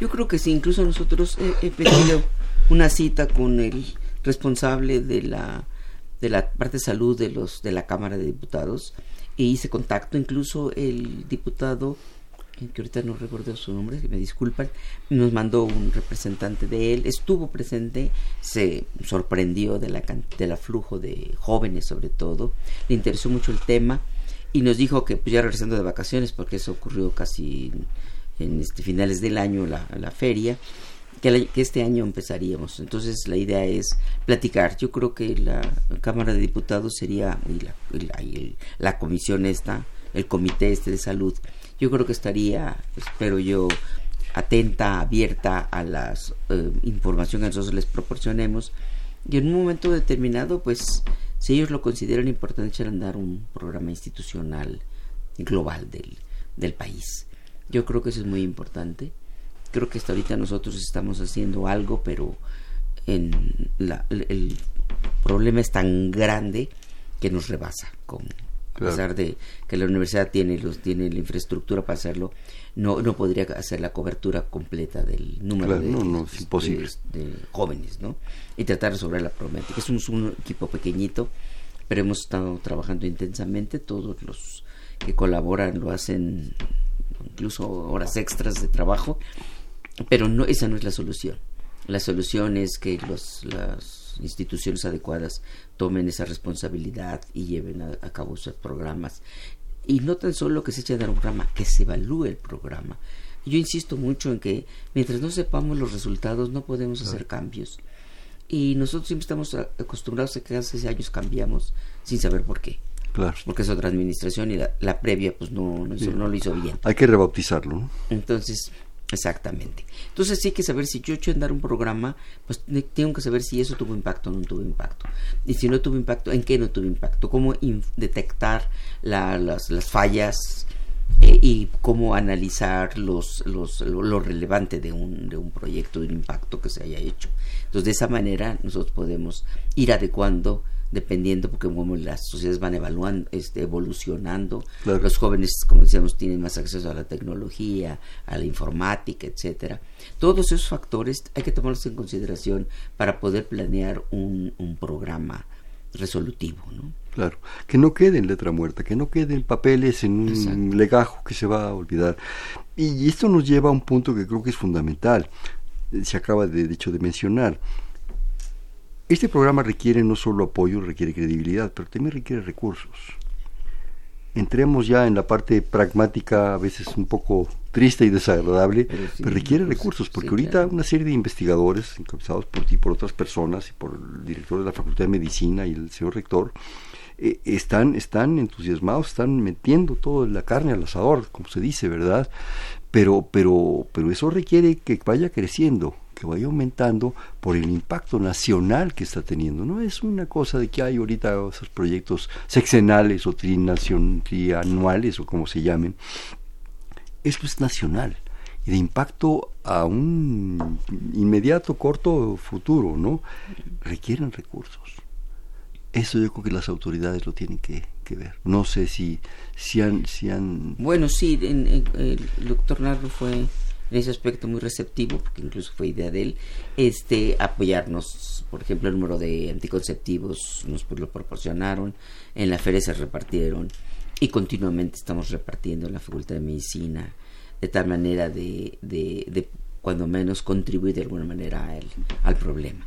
Yo creo que sí, incluso nosotros he pedido una cita con el responsable de la de la parte de salud de los de la Cámara de Diputados e hice contacto. Incluso el diputado que ahorita no recuerdo su nombre, me disculpan, nos mandó un representante de él, estuvo presente, se sorprendió de la del aflujo de jóvenes sobre todo, le interesó mucho el tema y nos dijo que pues ya regresando de vacaciones, porque eso ocurrió casi en este finales del año la, la feria, que, este año empezaríamos. Entonces la idea es platicar. Yo creo que la Cámara de Diputados sería, y la, la comisión esta, el comité este de salud, yo creo que estaría, espero yo, atenta, abierta a la eh, información que nosotros les proporcionemos y en un momento determinado, pues, si ellos lo consideran importante, echar andar un programa institucional global del, del país. Yo creo que eso es muy importante. Creo que hasta ahorita nosotros estamos haciendo algo, pero en el problema es tan grande que nos rebasa con a pesar de que la universidad tiene los tiene la infraestructura para hacerlo no no podría hacer la cobertura completa del número de, jóvenes no y tratar de resolver la problemática somos un equipo pequeñito pero hemos estado trabajando intensamente todos los que colaboran lo hacen incluso horas extras de trabajo pero no esa no es la solución la solución es que los las instituciones adecuadas tomen esa responsabilidad y lleven a, cabo esos programas. Y no tan solo que se eche a dar un programa, que se evalúe el programa. Yo insisto mucho en que mientras no sepamos los resultados no podemos hacer cambios. Y nosotros siempre estamos acostumbrados a que hace seis años cambiamos sin saber por qué. Claro. Porque es otra administración y la, previa pues no, no, lo hizo bien. Hay que rebautizarlo. Entonces, Exactamente. Entonces sí hay que saber si yo echo a andar un programa, pues tengo que saber si eso tuvo impacto o no tuvo impacto. Y si no tuvo impacto, ¿en qué no tuvo impacto? ¿Cómo detectar las, fallas eh, y cómo analizar los, los, lo, relevante de un, de un proyecto, de un impacto que se haya hecho? Entonces de esa manera nosotros podemos ir adecuando dependiendo porque como las sociedades van evaluando, este, evolucionando, los jóvenes, como decíamos, tienen más acceso a la tecnología, a la informática, etcétera. Todos esos factores hay que tomarlos en consideración para poder planear un, un programa resolutivo, ¿no? Claro, que no quede en letra muerta, que no queden papeles en un legajo que se va a olvidar. Y esto nos lleva a un punto que creo que es fundamental. Se acaba de, de hecho de mencionar este programa requiere no solo apoyo, requiere credibilidad, pero también requiere recursos. Entremos ya en la parte pragmática, a veces un poco triste y desagradable, pero, requiere recursos, porque ahorita una serie de investigadores, encabezados por ti, por otras personas, y por el director de la Facultad de Medicina y el señor rector, eh, están, están entusiasmados, están metiendo toda la carne al asador, como se dice, ¿verdad? Pero, pero, pero eso requiere que vaya creciendo, que vaya aumentando por el impacto nacional que está teniendo. No es una cosa de que hay ahorita esos proyectos sexenales o trianuales o como se llamen. Esto es nacional y de impacto a un inmediato, corto futuro, ¿no? Requieren recursos. Eso yo creo que las autoridades lo tienen que, ver. No sé si, si, han, si han... Bueno, sí, el doctor Narro fue en ese aspecto muy receptivo, porque incluso fue idea de él, este, apoyarnos. Por ejemplo, el número de anticonceptivos nos pues, lo proporcionaron, en la feria se repartieron y continuamente estamos repartiendo en la Facultad de Medicina, de tal manera de, de, de cuando menos contribuir de alguna manera al, al problema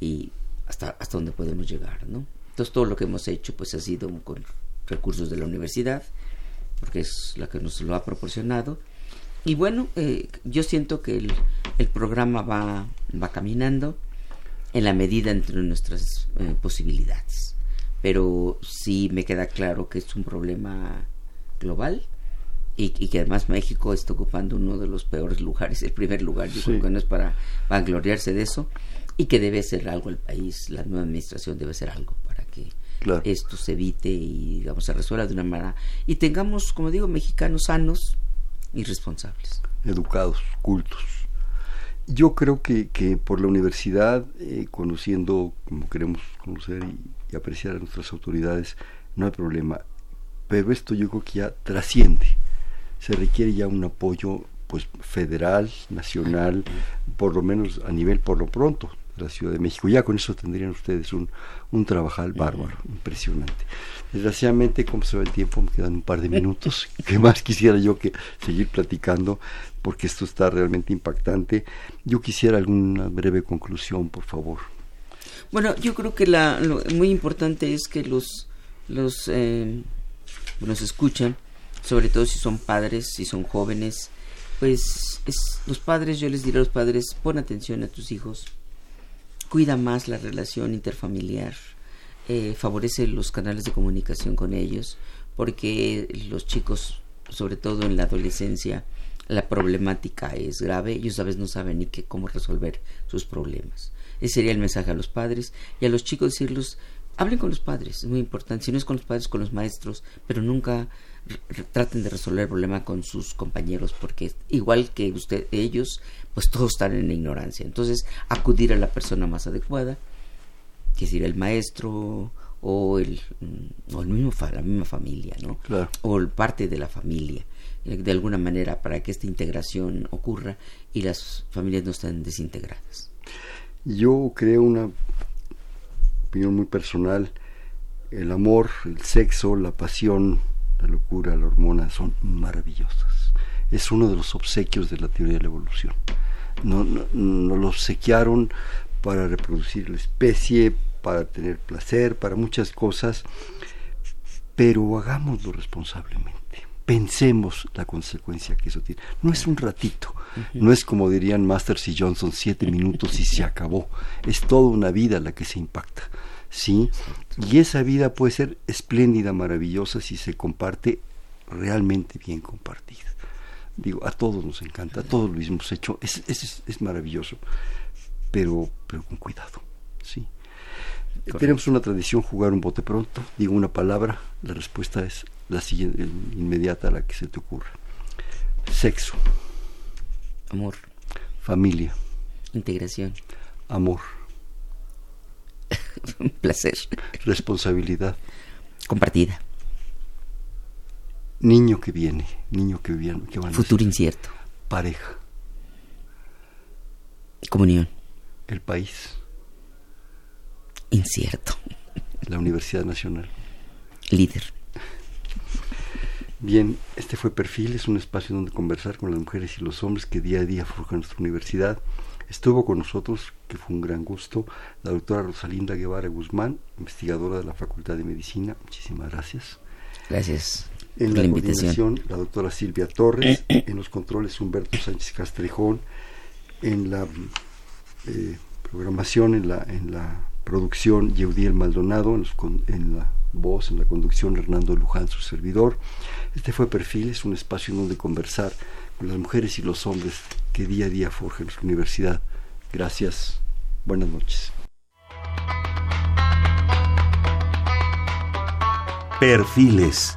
y hasta, hasta donde podemos llegar, ¿no? Entonces todo lo que hemos hecho pues ha sido con recursos de la universidad, porque es la que nos lo ha proporcionado, y bueno, eh, yo siento que el, el, programa va, va caminando en la medida entre nuestras eh, posibilidades. Pero sí me queda claro que es un problema global y, que además México está ocupando uno de los peores lugares, el primer lugar. Yo creo que no es para gloriarse de eso y que debe ser algo el país, la nueva administración debe hacer algo para que esto se evite y digamos se resuelva de una manera y tengamos, como digo, mexicanos sanos irresponsables. Educados, cultos. Yo creo que, que por la universidad, eh, conociendo como queremos conocer y, apreciar a nuestras autoridades, no hay problema. Pero esto yo creo que ya trasciende. Se requiere ya un apoyo pues federal, nacional, por lo menos a nivel por lo pronto, la Ciudad de México. Ya con eso tendrían ustedes un, un trabajal bárbaro, impresionante. Desgraciadamente, como se va el tiempo, me quedan un par de minutos. ¿Qué más quisiera yo que seguir platicando? Porque esto está realmente impactante. Yo quisiera alguna breve conclusión, por favor. Bueno, yo creo que la, lo muy importante es que los, los eh, nos escuchan, sobre todo si son padres, si son jóvenes, pues es, los padres, yo les diré a los padres, pon atención a tus hijos, cuida más la relación interfamiliar, eh, favorece los canales de comunicación con ellos, porque los chicos, sobre todo en la adolescencia, la problemática es grave, ellos a veces no saben ni qué, cómo resolver sus problemas. Ese sería el mensaje a los padres y a los chicos decirlos, hablen con los padres, es muy importante, si no es con los padres, con los maestros, pero nunca traten de resolver el problema con sus compañeros porque igual que usted ellos pues todos están en ignorancia. Entonces acudir a la persona más adecuada que decir el maestro o el o el mismo la misma familia no o el parte de la familia eh, de alguna manera para que esta integración ocurra y las familias no estén desintegradas. Yo creo una opinión muy personal. El amor el sexo la pasión la locura, la hormona, son maravillosas. Es uno de los obsequios de la teoría de la evolución. Nos no, lo obsequiaron para reproducir la especie, para tener placer, para muchas cosas, pero hagámoslo responsablemente. Pensemos la consecuencia que eso tiene. No es un ratito, no es como dirían Masters y Johnson, siete minutos y se acabó. Es toda una vida la que se impacta. ¿sí? Y esa vida puede ser espléndida, maravillosa si se comparte realmente bien compartida. Digo, a todos nos encanta, a todos lo hemos hecho, es, es, es maravilloso, pero, pero con cuidado, ¿sí? Tenemos una tradición jugar un bote pronto, digo una palabra, la respuesta es la siguiente, inmediata a la que se te ocurra. Sexo. Amor. Familia. Integración. Amor Un placer. Responsabilidad. Compartida. Niño que viene, niño que viene. Que Futuro incierto. Pareja. Comunión. El país. Incierto. La Universidad Nacional. Líder. Bien, este fue Perfil, es un espacio donde conversar con las mujeres y los hombres que día a día forjan nuestra universidad. Estuvo con nosotros, que fue un gran gusto, la doctora Rosalinda Guevara Guzmán, investigadora de la Facultad de Medicina. Muchísimas gracias. Gracias. En la, la coordinación, la doctora Silvia Torres, en los controles Humberto Sánchez Castrejón, en la eh, programación, en la, en la producción Yeudiel Maldonado, en, en la voz, en la conducción Hernando Luján, su servidor. Este fue Perfil, es un espacio en donde conversar con las mujeres y los hombres que día a día forjan nuestra universidad. Gracias. Buenas noches. Perfiles.